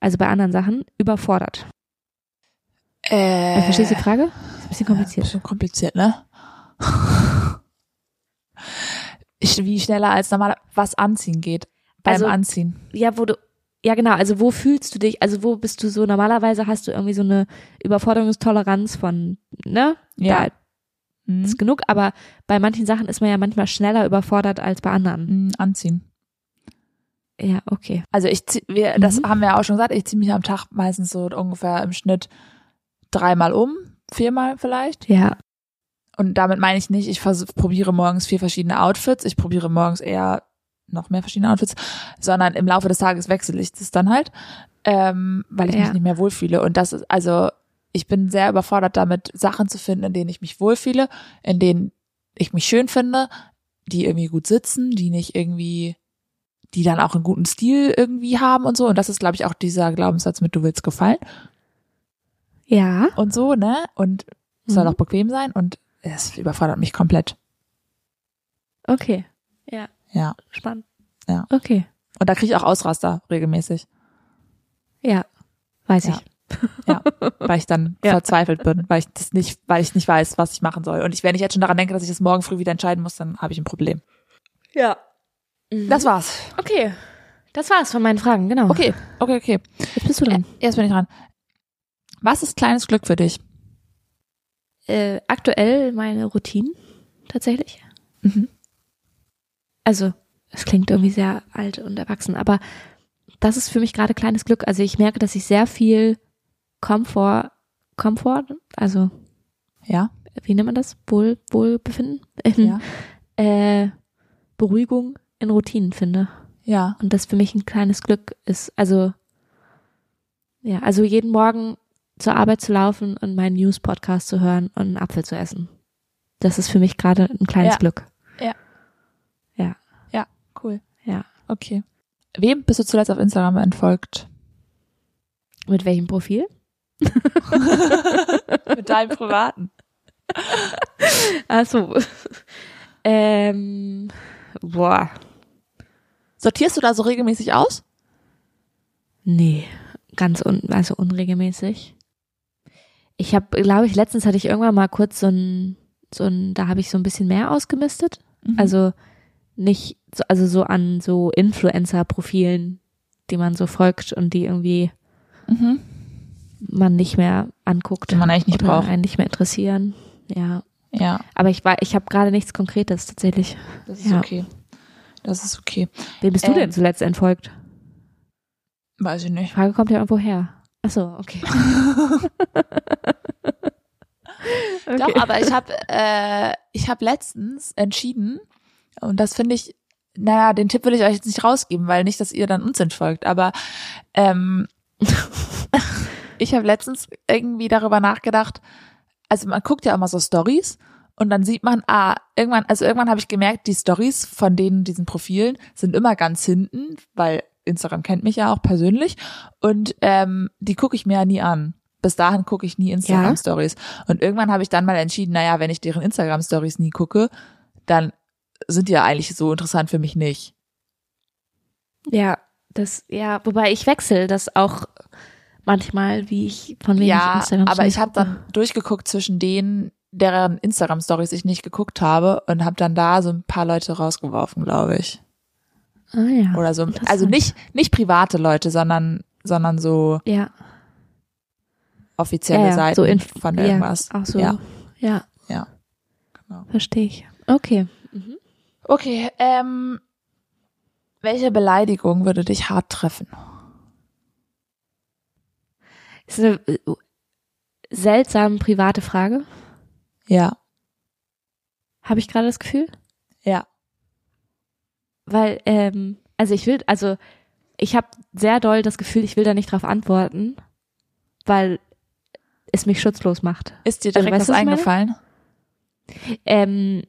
Also bei anderen Sachen überfordert. Äh, Also, verstehst du die Frage? Ist ein bisschen kompliziert. bisschen kompliziert, ne? *laughs* Ich, wie schneller als normal was anziehen geht. Beim Also- Anziehen. Ja, wo du, ja genau, also wo fühlst du dich, also wo bist du so, normalerweise hast du irgendwie so eine Überforderungstoleranz von, ne? Ja. Da Mhm. ist genug, aber bei manchen Sachen ist man ja manchmal schneller überfordert als bei anderen. Mhm, Anziehen. Ja, okay. Also ich zieh, wir, das Mhm. haben wir ja auch schon gesagt, ich ziehe mich am Tag meistens so ungefähr im Schnitt dreimal um, viermal vielleicht. Ja, Und damit meine ich nicht, ich probiere morgens vier verschiedene Outfits, ich probiere morgens eher noch mehr verschiedene Outfits, sondern im Laufe des Tages wechsle ich das dann halt, ähm, weil ich Ja. mich nicht mehr wohlfühle. Und das ist, also ich bin sehr überfordert damit, Sachen zu finden, in denen ich mich wohlfühle, in denen ich mich schön finde, die irgendwie gut sitzen, die nicht irgendwie, die dann auch einen guten Stil irgendwie haben und so. Und das ist, glaube ich, auch dieser Glaubenssatz mit, du willst gefallen ja. und so, ne? Und soll Mhm. auch bequem sein und es überfordert mich komplett. Okay. Ja, Ja. spannend. Ja. Okay. Und da kriege ich auch Ausraster regelmäßig. Ja, weiß Ja. ich. Ja. *laughs* weil ich dann Ja. verzweifelt bin, weil ich das nicht, weil ich nicht weiß, was ich machen soll. Und ich, wenn ich jetzt schon daran denke, dass ich das morgen früh wieder entscheiden muss, dann habe ich ein Problem. Ja. Das war's. Okay. Das war's von meinen Fragen, genau. Okay, okay, okay. Jetzt bist du dran. Jetzt bin ich dran. Was ist kleines Glück für dich? Äh, aktuell meine Routinen, tatsächlich. Mhm. Also, es klingt irgendwie sehr alt und erwachsen, aber das ist für mich gerade kleines Glück. Also ich merke, dass ich sehr viel Komfort, Komfort, also Ja, wie nennt man das? Wohl, Wohlbefinden? In, ja, äh, Beruhigung in Routinen finde. ja, Und das für mich ein kleines Glück ist. Also, ja, also jeden Morgen zur Arbeit zu laufen und meinen News-Podcast zu hören und einen Apfel zu essen. Das ist für mich gerade ein kleines Ja. Glück. cool. Ja. Okay. Wem bist du zuletzt auf Instagram entfolgt? Mit welchem Profil? *laughs* Mit deinem privaten. Ach so. ähm, boah. Sortierst du da so regelmäßig aus? Nee, ganz un also unregelmäßig. Ich habe, glaube ich, letztens hatte ich irgendwann mal kurz so ein, so ein, da habe ich so ein bisschen mehr ausgemistet. Mhm. Also nicht, so, also so an so Influencer-Profilen, die man so folgt und die irgendwie mhm. man nicht mehr anguckt. Die man eigentlich nicht braucht. einen nicht mehr interessieren. Ja. Ja, Aber ich war, ich habe gerade nichts Konkretes tatsächlich. das ist Ja. okay. Das ist okay. Wem bist du Ähm. denn zuletzt entfolgt? Weiß ich Die nicht. Frage kommt ja irgendwo her. Ach so, okay. *laughs* okay. Doch, aber ich habe äh, ich habe letztens entschieden und das finde ich, naja, den Tipp will ich euch jetzt nicht rausgeben, weil nicht, dass ihr dann uns entfolgt, aber ähm, *laughs* ich habe letztens irgendwie darüber nachgedacht, also man guckt ja immer so Stories und dann sieht man, ah, irgendwann, also irgendwann habe ich gemerkt, die Stories von denen, diesen Profilen, sind immer ganz hinten, weil Instagram kennt mich ja auch persönlich und ähm, die gucke ich mir ja nie an. Bis dahin gucke ich nie Instagram Stories. Und irgendwann habe ich dann mal entschieden, naja, wenn ich deren Instagram Stories nie gucke, dann sind die ja eigentlich so interessant für mich nicht. Ja, das, ja, wobei ich wechsle das auch manchmal, wie ich von wem ja, ich Instagram aber ich habe dann durchgeguckt zwischen denen, deren Instagram Stories ich nicht geguckt habe und habe dann da so ein paar Leute rausgeworfen, glaube ich. Ah ja. Oder so, also nicht nicht private Leute, sondern sondern so Ja, offizielle ja, ja, Seiten so in, von ja, irgendwas. Auch so. Ja, Ja, ja. Genau. verstehe ich. Okay. Okay, ähm, welche Beleidigung würde dich hart treffen? Ist eine äh, seltsam private Frage. Ja, Habe ich gerade das Gefühl? Weil, ähm, also ich will, also ich habe sehr doll das Gefühl, ich will da nicht drauf antworten, weil es mich schutzlos macht. ist dir Also, direkt du, was eingefallen? Ähm,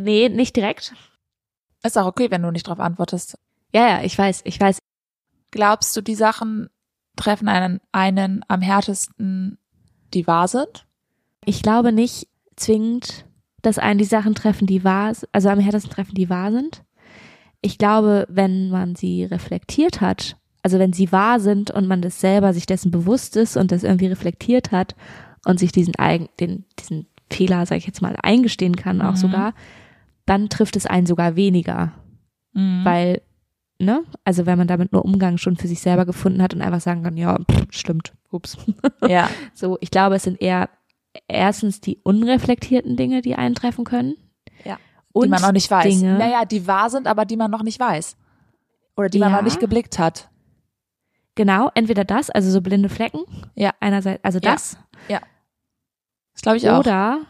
nee, nicht direkt. Ist auch okay, wenn du nicht drauf antwortest. Ja, ja, ich weiß, ich weiß. Glaubst du, die Sachen treffen einen, einen am härtesten, die wahr sind? Ich glaube nicht zwingend, dass einen die Sachen treffen, die wahr, also am härtesten treffen, die wahr sind. Ich glaube, wenn man sie reflektiert hat, also wenn sie wahr sind und man das selber sich dessen bewusst ist und das irgendwie reflektiert hat und sich diesen eigen, den, diesen Fehler, sag ich jetzt mal, eingestehen kann auch Mhm. sogar, dann trifft es einen sogar weniger. Mhm. Weil, ne, also wenn man damit nur Umgang schon für sich selber gefunden hat und einfach sagen kann, ja, pff, stimmt, ups. *laughs* ja, So, ich glaube, es sind eher erstens die unreflektierten Dinge, die eintreffen können. Ja, Und die man noch nicht weiß. Dinge, Naja, die wahr sind, aber die man noch nicht weiß. Oder die man Ja. noch nicht geblickt hat. genau, entweder das, also so blinde Flecken. Ja. Einerseits, also Ja. das. Das glaube ich auch. Oder,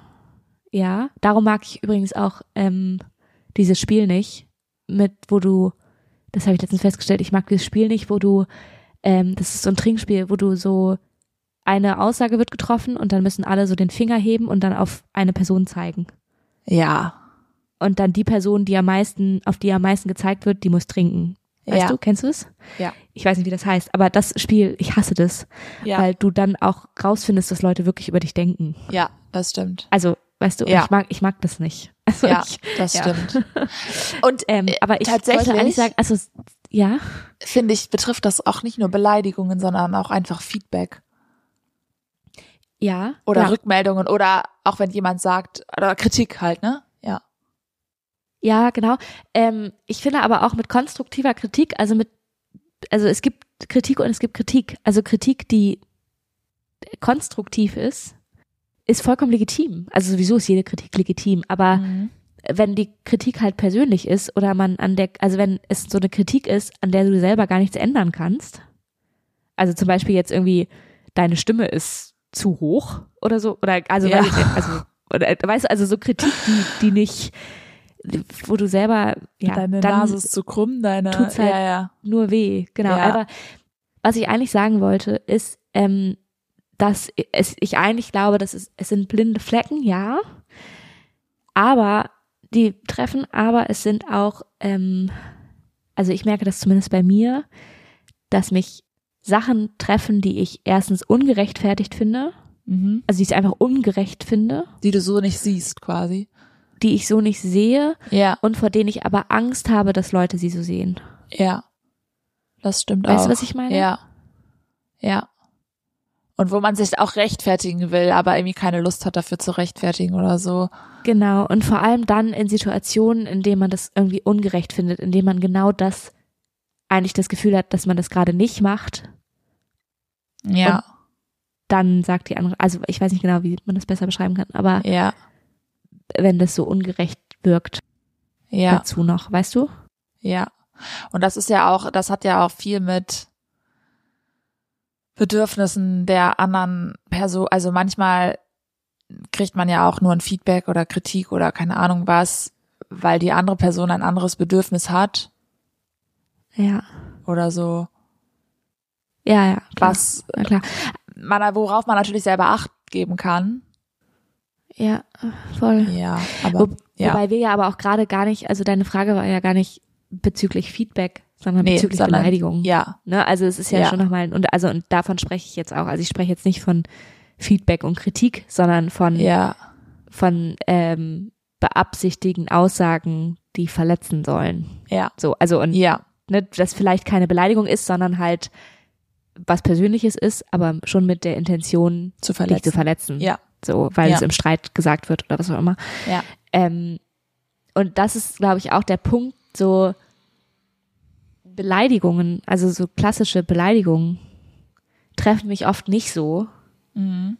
ja, darum mag ich übrigens auch ähm, dieses Spiel nicht, mit, wo du, das habe ich letztens festgestellt, ich mag dieses Spiel nicht, wo du, ähm, das ist so ein Trinkspiel, wo du so eine Aussage wird getroffen und dann müssen alle so den Finger heben und dann auf eine Person zeigen. Ja. Und dann die Person, die am meisten, auf die am meisten gezeigt wird, die muss trinken. Weißt ja. du, kennst du es? Ja. Ich weiß nicht, wie das heißt, aber das Spiel, ich hasse das, Ja. weil du dann auch rausfindest, dass Leute wirklich über dich denken. ja, das stimmt. Also, weißt du, Ja. ich mag, ich mag das nicht. *laughs* Also Ja, ich, das ja. stimmt. *laughs* Und ähm, äh, aber ich tatsächlich wollte eigentlich sagen, also ja, finde ich, betrifft das auch nicht nur Beleidigungen, sondern auch einfach Feedback ja, oder ja, Rückmeldungen oder auch wenn jemand sagt, oder Kritik halt, ne? Ja. genau. Ähm, ich finde aber auch mit konstruktiver Kritik, also mit, also es gibt Kritik und es gibt Kritik. Also Kritik, die konstruktiv ist, ist vollkommen legitim. Also sowieso ist jede Kritik legitim, aber Mhm. wenn die Kritik halt persönlich ist oder man an der, also wenn es so eine Kritik ist, an der du selber gar nichts ändern kannst, also zum Beispiel jetzt irgendwie deine Stimme ist zu hoch oder so, oder also, Ja. nicht, also oder, weißt du, also so Kritik, die, die nicht, wo du selber, ja, deine dann Nase ist zu krumm, deine, tut's halt ja, ja. nur weh, genau. Ja. Aber was ich eigentlich sagen wollte, ist, ähm, dass es, ich eigentlich glaube, dass es, es sind blinde Flecken, ja, aber die treffen, aber es sind auch, ähm, also ich merke das zumindest bei mir, dass mich Sachen treffen, die ich erstens ungerechtfertigt finde, Mhm. also die ich einfach ungerecht finde, Die du so nicht siehst, quasi. Die ich so nicht sehe Ja, und vor denen ich aber Angst habe, dass Leute sie so sehen. ja. Das stimmt Weißt auch. du, was ich meine? Ja. Ja. Und wo man sich auch rechtfertigen will, aber irgendwie keine Lust hat, dafür zu rechtfertigen oder so. Genau, und vor allem dann in Situationen, in denen man das irgendwie ungerecht findet, in denen man genau das eigentlich das Gefühl hat, dass man das gerade nicht macht, Ja. dann sagt die andere, also ich weiß nicht genau, wie man das besser beschreiben kann, aber ja. Wenn das so ungerecht wirkt Ja. dazu noch, weißt du? Ja. Und das ist ja auch, das hat ja auch viel mit Bedürfnissen der anderen Person, also manchmal kriegt man ja auch nur ein Feedback oder Kritik oder keine Ahnung was, weil die andere Person ein anderes Bedürfnis hat Ja. oder so, Ja, ja. Klar. was Na klar. man, worauf man natürlich selber Acht geben kann. Ja, voll. Ja, aber Wo, ja. Wobei wir ja aber auch gerade gar nicht, also deine Frage war ja gar nicht bezüglich Feedback, sondern Nee, bezüglich sondern- Beleidigung. ja, Ne? Also es ist ja, Ja. schon nochmal, und also und davon spreche ich jetzt auch. Also ich spreche jetzt nicht von Feedback und Kritik, sondern von, ja, von ähm, beabsichtigten Aussagen, die verletzen sollen. ja, So, also und ja, ne, das vielleicht keine Beleidigung ist, sondern halt was Persönliches ist, aber schon mit der Intention, zu dich verletzen. zu verletzen. Ja, So, weil Ja. es im Streit gesagt wird oder was auch immer. ja, Ähm, und das ist, glaube ich, auch der Punkt, so Beleidigungen, also so klassische Beleidigungen, treffen mich oft nicht so, mhm.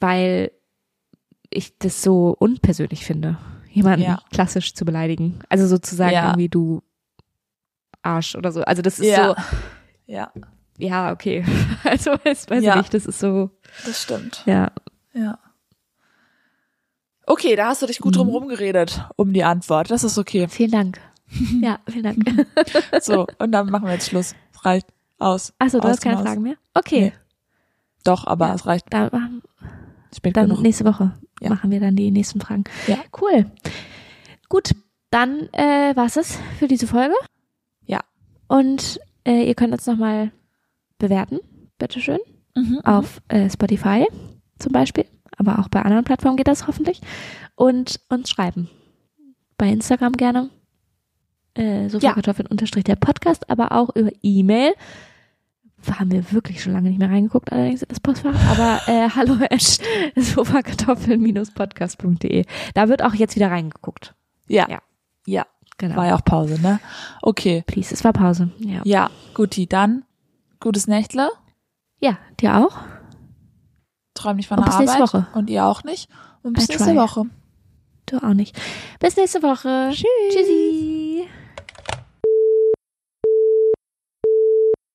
weil ich das so unpersönlich finde, jemanden Ja. klassisch zu beleidigen. Also sozusagen Ja. irgendwie du Arsch oder so. Also das ist ja, so, ja, ja, okay. *laughs* Also weiß, weiß Ja. ich nicht, das ist so, das stimmt. ja. Ja. Okay, da hast du dich gut drum Mhm. rumgeredet um die Antwort. Das ist okay. Vielen Dank. *laughs* Ja, vielen Dank. *laughs* So, und dann machen wir jetzt Schluss. Reicht aus. Achso, du Aus hast keine Haus. Fragen mehr? Okay, Nee. Doch, aber Ja. es reicht. dann, machen- Spät dann genug. nächste Woche Ja. machen wir dann die nächsten Fragen. Ja. Cool. Gut, dann äh, war's es für diese Folge. Ja. Und äh, ihr könnt uns nochmal bewerten, bitteschön, Mhm. auf äh, Spotify zum Beispiel, aber auch bei anderen Plattformen geht das hoffentlich. Und uns schreiben. Bei Instagram gerne. Äh, Sofakartoffeln unterstrich der Podcast, aber auch über E-Mail. Haben wir wirklich schon lange nicht mehr reingeguckt, allerdings in das Postfach. Aber äh, *laughs* hallo sofakartoffeln-podcast.de. Da wird auch jetzt wieder reingeguckt. Ja. Ja. Ja. Genau. War ja auch Pause, ne? Okay. Please, es war Pause. Ja. Ja, guti, dann gutes Nächtle. Ja, dir auch? Träum nicht von Und der bis nächste Arbeit. Woche. Und ihr auch nicht. Und bis I nächste try. Woche. Du auch nicht. Bis nächste Woche. Tschüss. Tschüssi.